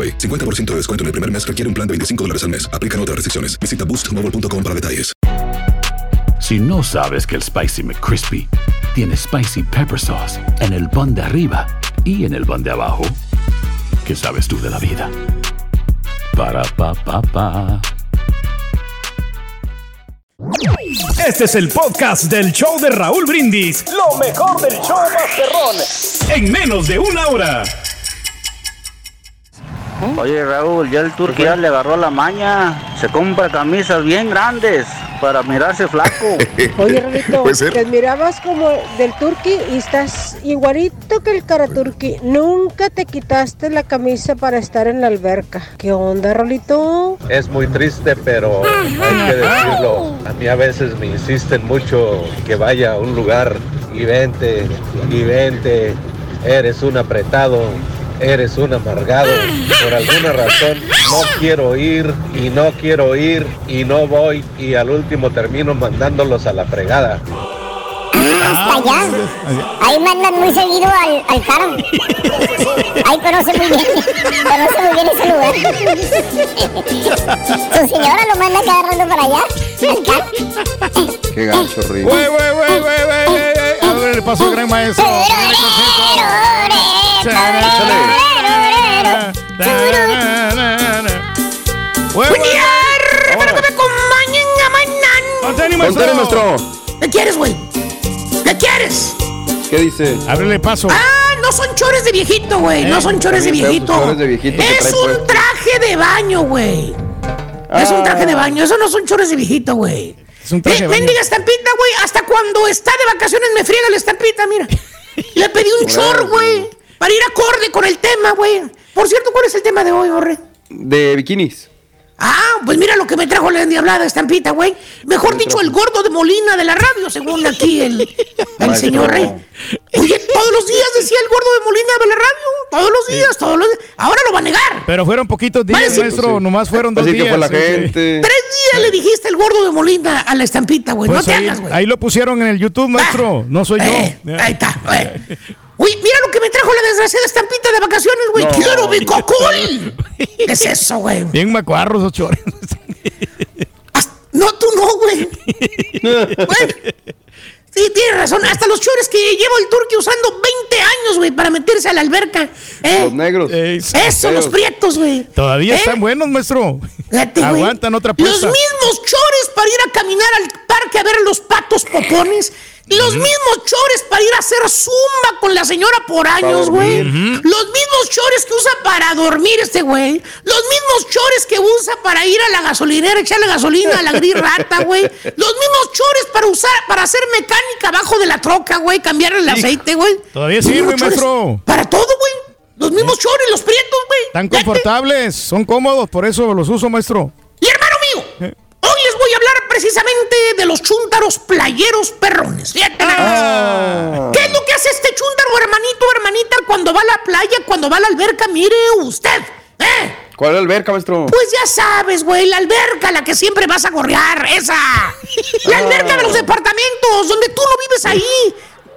AroPay. 50% de descuento en el primer mes requiere un plan de 25 dólares al mes. Aplican otras restricciones. Visita boostmobile.com para detalles. Si no sabes que el Spicy McCrispy tiene Spicy Pepper Sauce en el pan de arriba y en el pan de abajo, ¿qué sabes tú de la vida? Para, pa, pa, pa. Este es el podcast del show de Raúl Brindis. Lo mejor del show Masterrón. En menos de una hora. Oye Raúl, ya el turqui ya le agarró la maña. Se compra camisas bien grandes para mirarse flaco. Oye, Rolito, te mirabas como del turqui y estás igualito que el cara turqui. Nunca te quitaste la camisa para estar en la alberca. ¿Qué onda, Rolito? Es muy triste, pero hay que decirlo. A mí a veces me insisten mucho que vaya a un lugar y vente, y vente. Eres un apretado, eres un amargado. Por alguna razón no quiero ir y no quiero ir y no voy y al último termino mandándolos a la fregada. Hasta allá. Ahí mandan muy seguido al, al caro. Ahí conoce muy bien. Conoce muy bien ese lugar. Su señora lo manda cada rato para allá. Al caro. Qué gacho, Rick. Güey, güey, güey, güey, güey, güey. A ver, le pasó al gran maestro. Buen día, que me acompañen a mañana. Maestro. ¿Qué quieres, güey? ¿Qué quieres? ¿Qué dice? Ábrele paso. Ah, no son chores de viejito, güey. No son chores de viejito. chores de viejito Es trae un traje de baño, güey. Es un traje de baño. Eso no son chores de viejito, güey. Es un traje Eh, de baño. Mendiga estampita, güey. Hasta cuando está de vacaciones me friega la estampita, mira. Le pedí un chor, güey. Para ir acorde con el tema, güey. Por cierto, ¿cuál es el tema de hoy, Borre? De bikinis. Ah, pues mira lo que me trajo la endiablada estampita, güey. Mejor dicho, el gordo de Molina de la radio, según aquí el, el Maestro. señor Rey. Oye, todos los días decía el gordo de Molina de la radio. Todos los días, todos los días. Ahora lo va a negar. Pero fueron poquitos días, Vale, sí. maestro. Nomás fueron dos Así que días. fue la sí, gente. Tres días le dijiste el gordo de Molina a la estampita, güey. Pues no te ahí, hagas, güey. ahí lo pusieron en el YouTube, maestro. No soy Eh, yo. ahí está, güey. Uy, mira lo que me trajo la desgraciada estampita de vacaciones, güey. No. ¡Quiero mi cocol! ¿Qué es eso, güey? Bien macuarros, esos chores. No, tú no, güey. Bueno, sí, tienes razón. Hasta los chores que llevo el turqui usando 20 años, güey, para meterse a la alberca. ¿eh? Los negros. Eso, los prietos, güey. Todavía ¿Eh? están buenos, maestro. Güey. Aguantan otra Los puesta. mismos chores para ir a caminar al parque a ver los patos popones. Los mismos chores para ir a hacer zumba con la señora por años, güey. Los mismos chores que usa para dormir este güey. Los mismos chores que usa para ir a la gasolinera, echarle gasolina a la gris rata, güey. Los mismos chores para usar, para hacer mecánica abajo de la troca, güey. Cambiar el aceite, güey. Todavía sirve, mismos chores maestro. Para todo, güey. Los mismos chores, los prietos, güey. Están confortables, son cómodos, por eso los uso, maestro. Y hermano mío, les voy a hablar precisamente de los chúntaros playeros perrones. Fíjate nada más. ¿Qué es lo que hace este chúntaro, hermanito, hermanita, cuando va a la playa, cuando va a la alberca? Mire usted, ¿eh? ¿Cuál alberca, maestro? Pues ya sabes, güey, la alberca, la que siempre vas a gorrear, esa. La Ah. alberca de los departamentos, donde tú no vives ahí.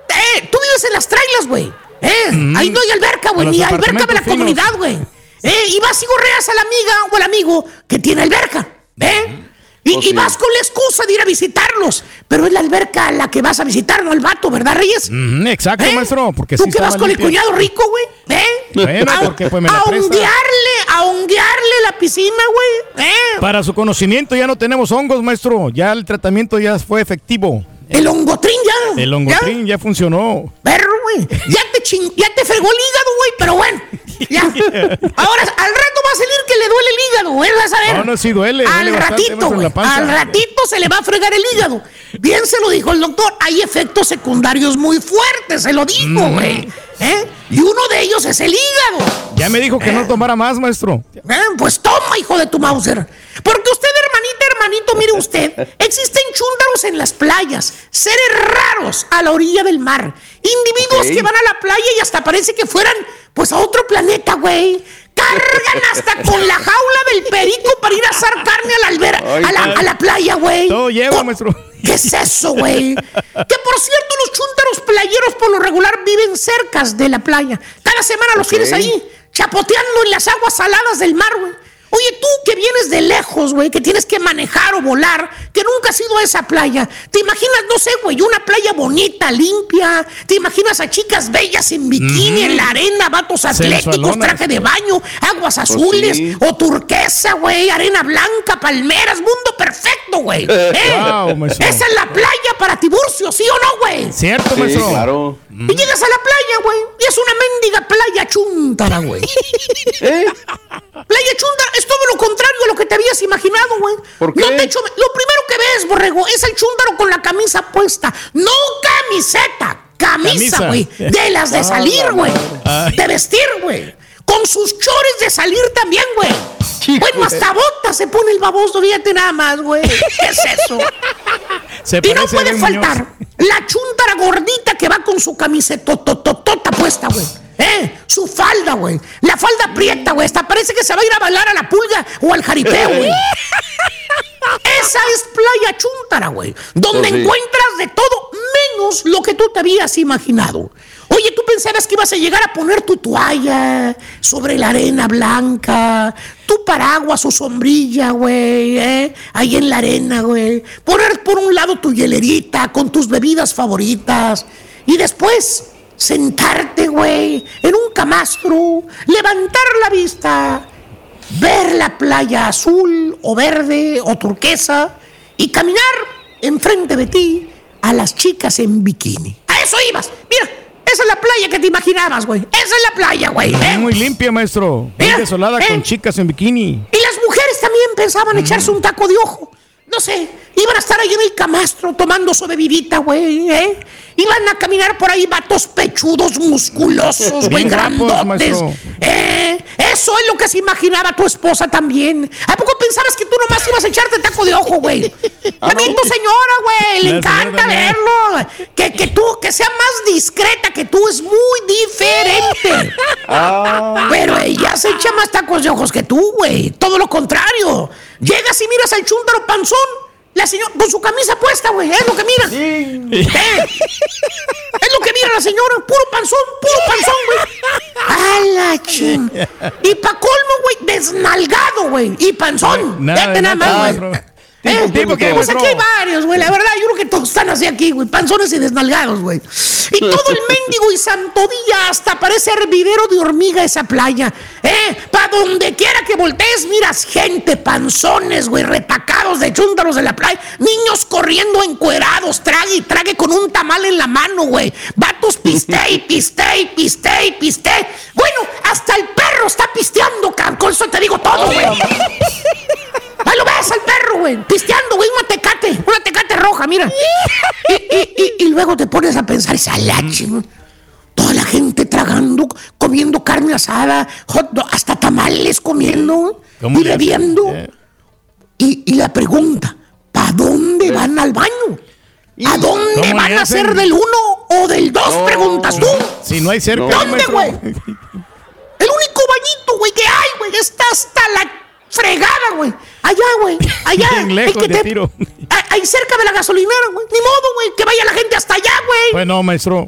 Eh, tú vives en las trailas, güey. Eh, ahí no hay alberca, güey, ni alberca de la finos. comunidad, güey. Eh, y vas y gorreas a la amiga o al amigo que tiene alberca. ¿Eh? Y, y sí. vas con la excusa de ir a visitarlos. Pero es la alberca la que vas a visitar, no el vato, ¿verdad, Reyes? Mm, exacto, maestro, porque ¿Tú sí que vas con el cuñado rico, güey? ¿Eh? Bueno, a, porque, pues, me la a honguearle, a honguearle la piscina, güey. ¿Eh? Para su conocimiento ya no tenemos hongos, maestro. Ya el tratamiento ya fue efectivo. El hongotrín ya. El hongotrín ya, funcionó. Perro, güey. Ya te ching, ya te fregó el hígado, güey, pero bueno. Ya. Ahora, al rato va a salir que le duele el hígado, güey. Vas a ver. No, no, sí duele, Al duele ratito. Al ratito se le va a fregar el hígado. Bien se lo dijo el doctor. Hay efectos secundarios muy fuertes, se lo dijo, Mm. güey. ¿Eh? Y uno de ellos es el hígado. Ya me dijo que no tomara más, maestro. Eh, Pues toma, hijo de tu Mauser. Porque usted, hermanita, hermanito, mire usted, existen chúndaros en las playas, seres raros a la orilla del mar, individuos que van a la playa y hasta parece que fueran, pues, a otro planeta, güey. Cargan hasta con la jaula del perico para ir a asar carne a la, albera- Ay, a la, ay. a la playa, güey. Todo lleva, maestro. ¿Qué es eso, güey? Que por cierto, los chúntaros playeros por lo regular viven cerca de la playa. Cada semana los tienes ahí, chapoteando en las aguas saladas del mar, güey. Oye, tú que vienes de lejos, güey, que tienes que manejar o volar, que nunca has ido a esa playa. ¿Te imaginas, no sé, güey, una playa bonita, limpia? ¿Te imaginas a chicas bellas en bikini, en la arena, vatos atléticos, traje de baño, aguas azules sí. o turquesa, güey, arena blanca, palmeras, mundo perfecto, güey. ¿Eh? Wow. Esa es la playa para Tiburcio, ¿sí o no, güey? Cierto, maestro. claro. Y llegas a la playa, güey, y es una mendiga playa chúntara, güey. Playa chúntara es todo lo contrario a lo que te habías imaginado, güey. ¿Por qué? No te echo- lo primero que ves, borrego, es el chúntaro con la camisa puesta. No camiseta, camisa, güey. De las de Ah, salir, güey. De vestir, güey. Con sus chores de salir también, güey. Bueno, güey. hasta botas se pone el baboso, fíjate nada más, güey. ¿Qué es eso? Se y no puede faltar la chuntara gordita que va con su camiseta tototota puesta, güey. ¿Eh? Su falda, güey. La falda aprieta, güey. Hasta parece que se va a ir a bailar a la pulga o al jaripeo, güey. Esa es Playa Chuntara, güey. Donde sí. encuentras de todo menos lo que tú te habías imaginado. Oye, tú pensabas que ibas a llegar a poner tu toalla sobre la arena blanca, tu paraguas o sombrilla, güey, ¿eh? Ahí en la arena, güey. Poner por un lado tu hielerita con tus bebidas favoritas. Y después sentarte, güey, en un camastro, levantar la vista ver la playa azul o verde o turquesa y caminar enfrente de ti a las chicas en bikini. A eso ibas. Mira, esa es la playa que te imaginabas, güey. Esa es la playa, güey. ¿eh? Muy limpia, maestro. Muy desolada eh. con chicas en bikini. Y las mujeres también pensaban echarse un taco de ojo. No sé, iban a estar ahí en el camastro tomando su bebidita, güey, ¿eh? Iban a caminar por ahí vatos pechudos, musculosos, güey, grandotes. ¿Eh? Eso es lo que se imaginaba tu esposa también. ¿A poco pensabas que tú nomás ibas a echarte taco de ojo, güey? También tu señora, güey, le encanta verlo. Que, que tú, que sea más discreta que tú es muy diferente. Ah. Pero ella se echa más tacos de ojos que tú, güey. Todo lo contrario. Llegas y miras al chúntaro panzón. La señora con su camisa puesta, güey. Es lo que mira. ¿Eh? Es lo que mira la señora. Puro panzón, puro panzón, güey. A la ching. Y pa' colmo, güey, desnalgado, güey. Y panzón. Nada Vete de nada nada, más, güey. ¿Eh? tipo, ¿qué, Pues aquí hay varios, güey. La verdad, yo creo que todos están así aquí, güey. Panzones y desnalgados, güey. Y todo el mendigo y santo día hasta parece hervidero de hormiga esa playa. ¿Eh? Pa' donde quiera que voltees, miras gente, panzones, güey, retacados de chúntaros de la playa. Niños corriendo encuerados, trague y trague con un tamal en la mano, güey. Vatos piste y piste y piste y piste. Bueno, hasta el perro está pisteando, cabrón. Con eso te digo todo, güey. Ahí lo ves al perro, güey, pisteando, güey, una tecate, una tecate roja, mira. Y, y- y- y luego te pones a pensar, esa lache. Toda la gente tragando, comiendo carne asada, hot dog, hasta tamales comiendo ¿Cómo y bebiendo. Eh. Y, y la pregunta, ¿para dónde van al baño? ¿A dónde ¿Cómo van a ser del uno o del dos? Preguntas tú. Si no hay cerca, ¿Dónde, güey? El único bañito, güey, que hay, güey. está hasta la fregada, güey. Allá, güey. Allá. Bien lejos que de te- tiro. Ahí cerca de la gasolinera, güey. Ni modo, güey. Que vaya la gente hasta allá, güey. Pues no, maestro.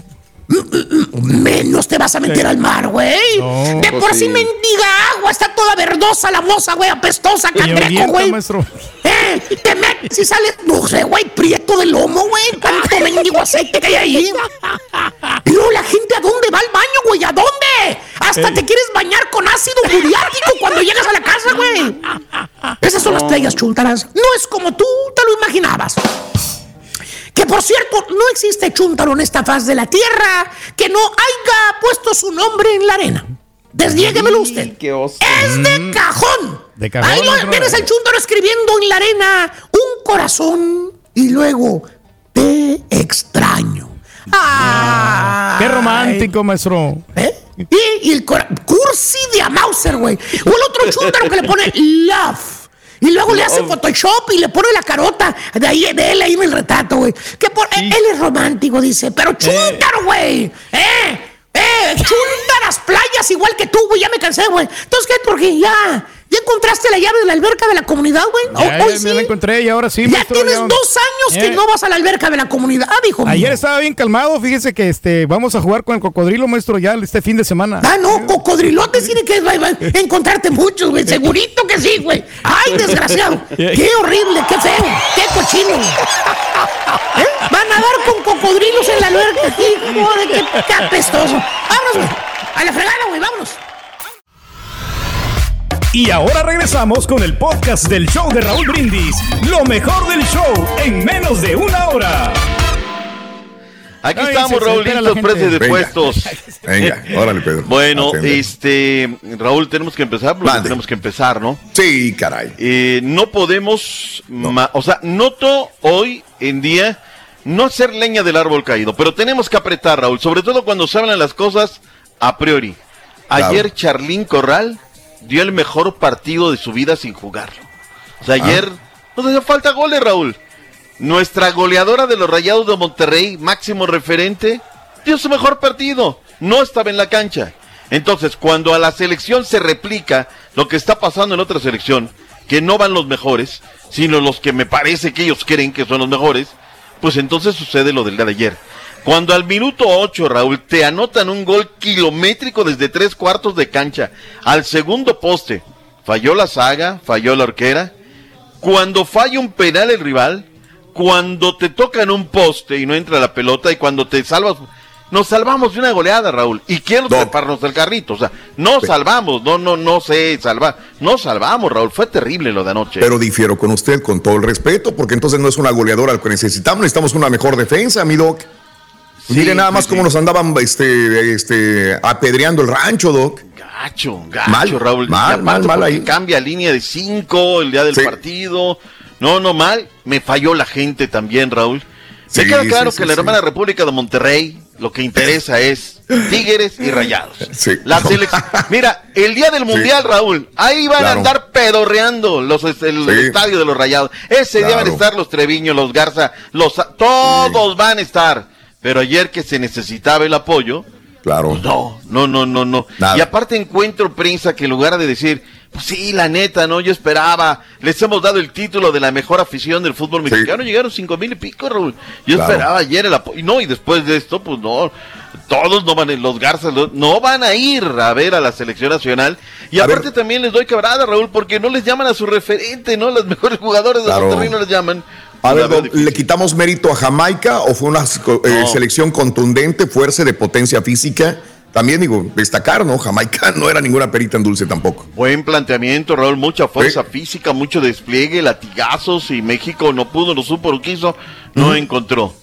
Menos te vas a meter al mar, güey. No, de pues por sí sí. mendiga agua, está toda verdosa la moza, güey, apestosa, cangrejo, güey. Eh, te metes y sales, no sé, güey, prieto de lomo, güey. Tanto mendigo aceite que hay ahí. Luego la gente, ¿a dónde va al baño, güey? ¿A dónde? Hasta Eh. te quieres bañar con ácido muriático cuando llegas a la casa, güey. Esas son las playas chuntaras. No es como tú te lo imaginabas. Que por cierto, no existe chúntaro en esta faz de la tierra que no haya puesto su nombre en la arena. Desniéguemelo usted. Es de cajón. De cajón, Ahí lo tienes el chúntaro escribiendo en la arena un corazón y luego te extraño. Ah. Qué romántico, maestro. ¿Eh? Y, y el cora- cursi de a Mauser, güey. O el otro chúntaro que le pone love. Y luego le hace Photoshop y le pone la carota de ahí de él ahí en el retrato, güey. Que por, él es romántico, dice. Pero chúntaro, güey. ¿Eh? ¡Eh! ¡Chúntaras playas igual que tú, güey! Ya me cansé, güey. Entonces, ¿qué? Porque ya. ¿Ya encontraste la llave de la alberca de la comunidad, güey? Ya, Hoy- ya me sí. la encontré y ahora sí, Ya maestro, tienes ya. dos años que Eh. no vas a la alberca de la comunidad, hijo mío. Ayer estaba bien calmado, fíjese que este vamos a jugar con el cocodrilo, maestro, ya este fin de semana. Ah, no, cocodrilotes tiene que encontrarte muchos, güey. Segurito que sí, güey. Ay, desgraciado. Qué horrible, qué feo, qué cochino. ¿Eh? Van a dar con cocodrilos en la alberca. Hijo de qué, qué apestoso. Vámonos, güey. A la fregada, güey, vámonos. Y ahora regresamos con el podcast del show de Raúl Brindis. Lo mejor del show en menos de una hora. Aquí Ay, estamos, Raúl, gente. precios de Venga. puestos. Venga, órale, Pedro. Bueno, Atende. este, Raúl, tenemos que empezar, porque tenemos que empezar, ¿no? Sí, caray. Eh, no podemos, ma- o sea, noto hoy en día no hacer leña del árbol caído, pero tenemos que apretar, Raúl, sobre todo cuando se hablan las cosas a priori. Ayer Charlín Corral dio el mejor partido de su vida sin jugarlo. O sea, ayer nos hacía falta goles, Raúl. Nuestra goleadora de los Rayados de Monterrey, máximo referente, dio su mejor partido. No estaba en la cancha. Entonces, cuando a la selección se replica lo que está pasando en otra selección, que no van los mejores, sino los que me parece que ellos creen que son los mejores, pues entonces sucede lo del día de ayer. Cuando al minuto 8, Raúl, te anotan un gol kilométrico desde tres cuartos de cancha al segundo poste, falló la saga, falló la orquera, cuando falla un penal el rival, cuando te tocan un poste y no entra la pelota y cuando te salvas, nos salvamos de una goleada, Raúl. Y quiero treparnos del carrito, o sea, no salvamos, no, no, no sé salvar, no salvamos, Raúl, fue terrible lo de anoche. Pero difiero con usted con todo el respeto, porque entonces no es una goleadora lo que necesitamos, necesitamos una mejor defensa, mi doc. Mire nada más cómo nos andaban este, este, apedreando el rancho, doc. Gacho, gacho, Mal, Raúl. mal, mal, mal ahí. Cambia línea de cinco el día del Sí. partido. No, no mal. Me falló la gente también, Raúl. Sí, Me queda claro sí, que sí, la sí. hermana República de Monterrey lo que interesa es Tigres y Rayados. La selección. Mira, el día del Mundial, Raúl, ahí van Claro. a andar pedorreando los, el, Sí. estadio de los Rayados. Ese día van a estar los Treviño, los Garza, los todos van a estar. Pero ayer que se necesitaba el apoyo, Claro. no, no, no, no, no. Y aparte encuentro prensa que en lugar de decir, pues sí, la neta, no, yo esperaba, les hemos dado el título de la mejor afición del fútbol mexicano, llegaron cinco mil y pico, Raúl. Yo Claro. esperaba ayer el apoyo, y no, y después de esto, pues no, todos no van, los Garzas no- van a ir a ver a la selección nacional. Y aparte también les doy quebrada, Raúl, porque no les llaman a su referente, ¿no? Los mejores jugadores de Claro. Monterrey no les llaman. A La ver, ¿le quitamos mérito a Jamaica o fue una eh, No. selección contundente, fuerza de potencia física? También digo, destacar, ¿no? Jamaica no era ninguna perita en dulce tampoco. Buen planteamiento, Raúl, mucha fuerza física, mucho despliegue, latigazos y México no pudo, no supo, no quiso, no encontró.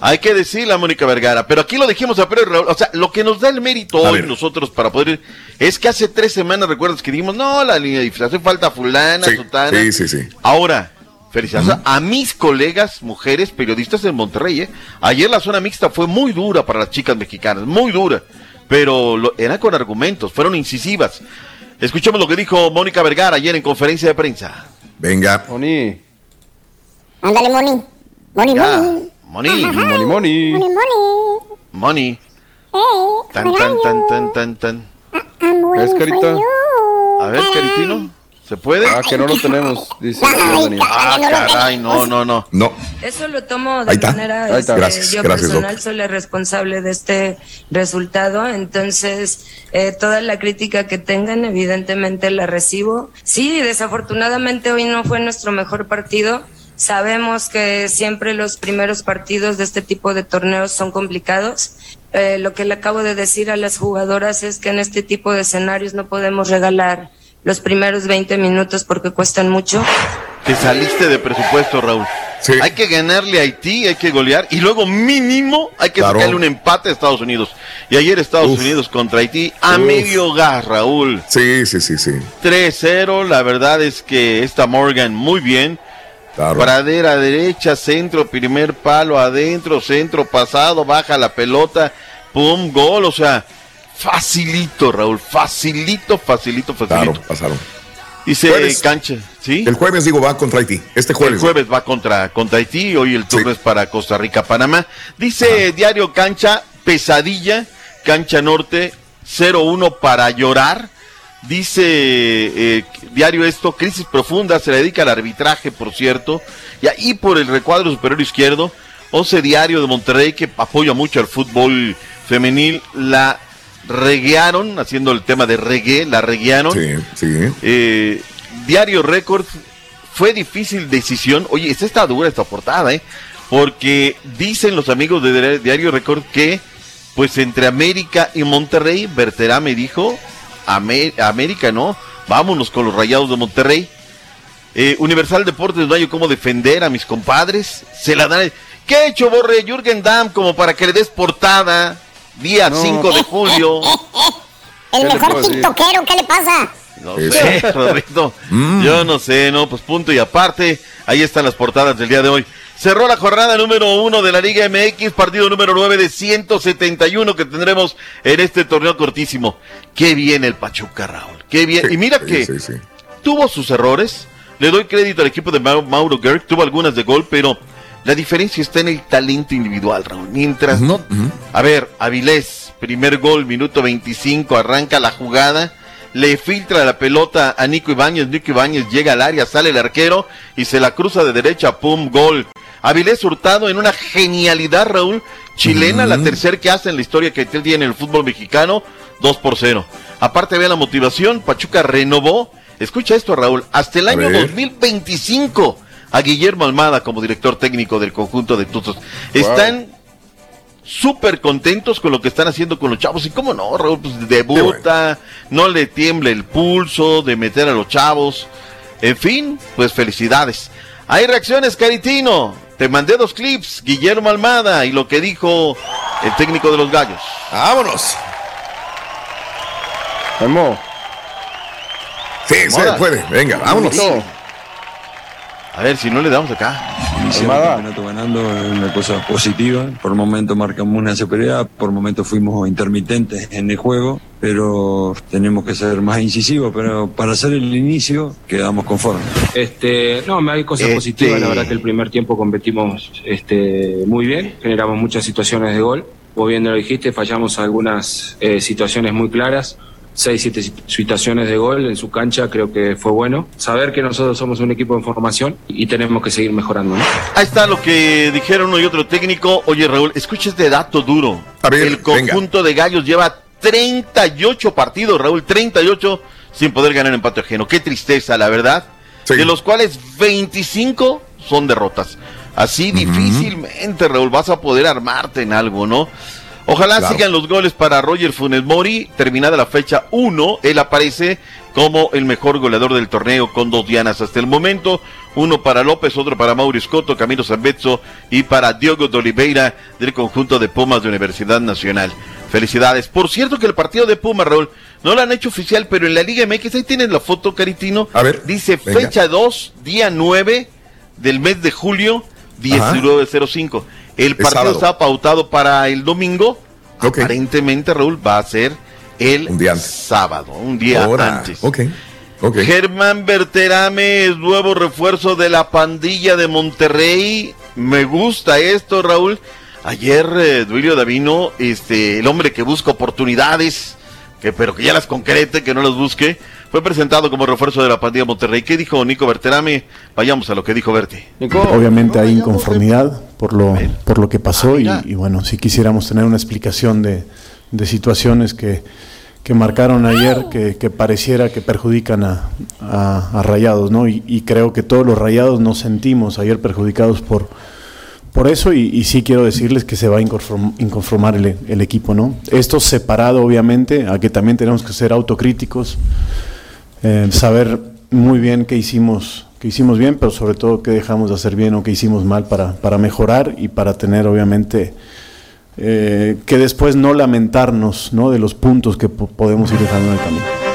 Hay que decirle a Mónica Vergara, pero aquí lo dijimos a Pedro Raúl, o sea, lo que nos da el mérito A hoy ver. nosotros para poder ir, es que hace tres semanas, recuerdas que dijimos, no, la línea de hace falta fulana, Sí, sutana. sí, sí, sí. Ahora, felicidades a mis colegas, mujeres, periodistas en Monterrey. ¿eh? Ayer la zona mixta fue muy dura para las chicas mexicanas, muy dura, pero lo- era con argumentos, fueron incisivas. Escuchemos lo que dijo Mónica Vergara ayer en conferencia de prensa. Venga. Moni. Ándale, Moni. Moni, Ya, Moni. Moni, Moni, Moni. Moni, Moni. Moni. Hey, Tan, tan, tan, tan, tan, tan. A ver, Caritino, ¿se puede? Ah, que no lo tenemos, dice. Ah, caray, no, no, no. No. Eso lo tomo de Ahí está. manera Ahí está. este, Gracias, yo gracias, personal soy la responsable de este resultado, entonces eh, toda la crítica que tengan evidentemente la recibo. Sí, desafortunadamente hoy no fue nuestro mejor partido. Sabemos que siempre los primeros partidos de este tipo de torneos son complicados. Eh, lo que le acabo de decir a las jugadoras es que en este tipo de escenarios no podemos regalar los primeros 20 minutos porque cuestan mucho. Te saliste de presupuesto, Raúl. Hay que ganarle a Haití, hay que golear y luego mínimo hay que Claro. sacarle un empate a Estados Unidos. Y ayer Estados Uf. Unidos contra Haití a Uf. medio gas, Raúl. Sí, sí, sí, sí. 3-0, la verdad es que está Morgan muy bien. Pradera derecha, centro, primer palo adentro, centro pasado, baja la pelota, pum, gol, o sea, facilito, Raúl, facilito, facilito, facilito. Claro, pasaron. Dice Jueves. cancha, ¿sí? El jueves, digo, va contra Haití. Este El jueves. jueves va contra, contra Haití, hoy el turno es para Costa Rica, Panamá. Dice Diario Cancha, pesadilla, Cancha Norte, 0-1 para llorar. Dice eh, Diario esto, crisis profunda, se le dedica al arbitraje, por cierto. Y ahí por el recuadro superior izquierdo, 11 Diario de Monterrey, que apoya mucho al fútbol femenil, la reguearon, haciendo el tema de reggae, la reguearon. Sí, sí. Eh, Diario Record fue difícil decisión. Oye, esta está dura esta portada, ¿eh? Porque dicen los amigos de Diario Record que, pues entre América y Monterrey, Berterame dijo, "Amé- América no, vámonos con los rayados de Monterrey. Eh, Universal Deportes no hay cómo defender a mis compadres. Se la dan. ¿Qué ha hecho Borre Jürgen Damm como para que le des portada? Día No. 5 de julio. El ¿Qué le mejor tiktokero, ¿qué le pasa? No sé, Rodrigo. Yo no sé, no, pues punto y aparte. Ahí están las portadas del día de hoy. Cerró la jornada número uno de la Liga MX, partido número 9 de 171 que tendremos en este torneo cortísimo. Qué bien el Pachuca, Raúl. Qué bien. y mira que tuvo sus errores. Le doy crédito al equipo de Mau- Mauro Gerg. Tuvo algunas de gol, pero la diferencia está en el talento individual, Raúl. Mientras no. A ver, Avilés, primer gol, minuto 25, arranca la jugada. Le filtra la pelota a Nico Ibáñez. Nico Ibáñez llega al área, sale el arquero y se la cruza de derecha. ¡Pum! Gol. Avilés Hurtado en una genialidad, Raúl. Chilena, la tercera que hace en la historia que él tiene en el fútbol mexicano. 2 por 0. Aparte, ve la motivación. Pachuca renovó. Escucha esto, Raúl. Hasta el año ver. 2025 a Guillermo Almada como director técnico del conjunto de Tutos. Están súper contentos con lo que están haciendo con los chavos. Y cómo no, Raúl, pues debuta, no le tiembla el pulso de meter a los chavos. En fin, pues felicidades. Hay reacciones, Caritino. Te mandé dos clips, Guillermo Almada y lo que dijo el técnico de los gallos. Vámonos. Memo. Sí, se puede. Venga, vámonos. A ver si no le damos acá. Iniciamos el campeonato ganando es una cosa positiva. Por momento marcamos una superioridad, por momento fuimos intermitentes en el juego, pero tenemos que ser más incisivos. Pero para hacer el inicio, quedamos conformes. Este, no, me hay cosas Este- positivas. La verdad que el primer tiempo competimos este, muy bien, generamos muchas situaciones de gol. Vos bien lo dijiste, fallamos algunas eh, situaciones muy claras. Seis, siete sit- situaciones de gol en su cancha, creo que fue bueno. Saber que nosotros somos un equipo en formación y tenemos que seguir mejorando. ¿no? Ahí está lo que dijeron uno y otro técnico. Oye, Raúl, escucha este dato duro. el conjunto de gallos lleva 38 partidos, Raúl, 38 sin poder ganar empate ajeno. Qué tristeza, la verdad. De los cuales 25 son derrotas. Así difícilmente, Raúl, vas a poder armarte en algo, ¿no? Ojalá Claro. sigan los goles para Roger Funes Mori. Terminada la fecha 1, él aparece como el mejor goleador del torneo con dos dianas hasta el momento. Uno para López, otro para Mauro Escoto, Camilo Zambezzo y para Diogo de Oliveira del conjunto de Pumas de Universidad Nacional. Felicidades. Por cierto que el partido de Pumas, Raúl, no lo han hecho oficial, pero en la Liga MX, ahí tienes la foto, Caritino. A ver, Dice venga. fecha 2, día 9 del mes de julio, 19.05. El partido está pautado para el domingo. Aparentemente, Raúl, va a ser el sábado, un día Ahora, antes. Ok. Ok. Germán Berterame es nuevo refuerzo de la pandilla de Monterrey. Me gusta esto, Raúl. Ayer, eh, Duilio Davino, este, el hombre que busca oportunidades, que, pero que ya las concrete, que no las busque, fue presentado como refuerzo de la pandilla Monterrey. ¿Qué dijo Nico Berterame? Vayamos a lo que dijo Berti. Obviamente hay inconformidad por lo, por lo que pasó y, y bueno, si quisiéramos tener una explicación de, de situaciones que, que marcaron ayer que, que pareciera que perjudican a, a- a Rayados, ¿no? Y, y creo que todos los Rayados nos sentimos ayer perjudicados por, por eso y, y sí quiero decirles que se va a inconform- inconformar el, el equipo, ¿no? Esto separado obviamente a que también tenemos que ser autocríticos, eh, saber muy bien qué hicimos, qué hicimos bien, pero sobre todo qué dejamos de hacer bien o qué hicimos mal para, para mejorar y para tener obviamente eh, que después no lamentarnos ¿no? de los puntos que po- podemos ir dejando en el camino.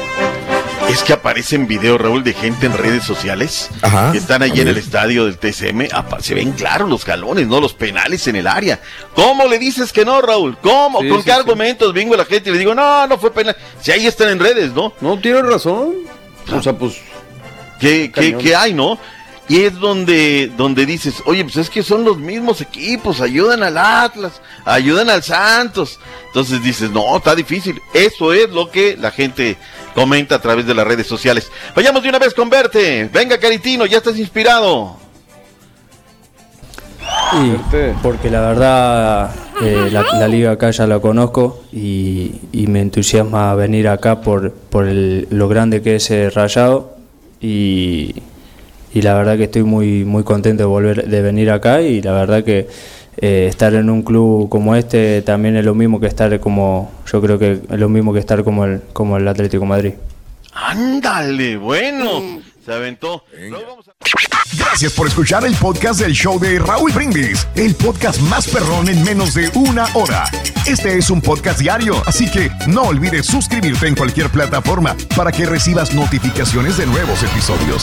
Es que aparecen videos, Raúl, de gente en redes sociales Ajá. que están allí en el estadio del TCM. Se ven claros los galones, ¿no? Los penales en el área. ¿Cómo le dices que no, Raúl? ¿Cómo? Sí, ¿Con sí, qué sí. argumentos vengo a la gente y le digo, no, no fue penal? Si ahí están en redes, ¿no? No, tienes razón. O sea, pues. ¿Qué, qué, qué hay, no? Y es donde, donde dices, oye, pues es que son los mismos equipos, ayudan al Atlas, ayudan al Santos. Entonces dices, no, está difícil. Eso es lo que la gente comenta a través de las redes sociales. Vayamos de una vez con Verte. Venga, Caritino, ya estás inspirado. Porque la verdad eh, la, la liga acá ya la conozco y, y me entusiasma venir acá por, por el- lo grande que es eh, Rayado y, y la verdad que estoy muy muy contento de volver de venir acá y la verdad que eh, estar en un club como este también es lo mismo que estar como yo creo que es lo mismo que estar como el como el Atlético de Madrid. Ándale, bueno. Se aventó. Gracias por escuchar el podcast del show de Raúl Brindis, el podcast más perrón en menos de una hora. Este es un podcast diario, así que no olvides suscribirte en cualquier plataforma para que recibas notificaciones de nuevos episodios.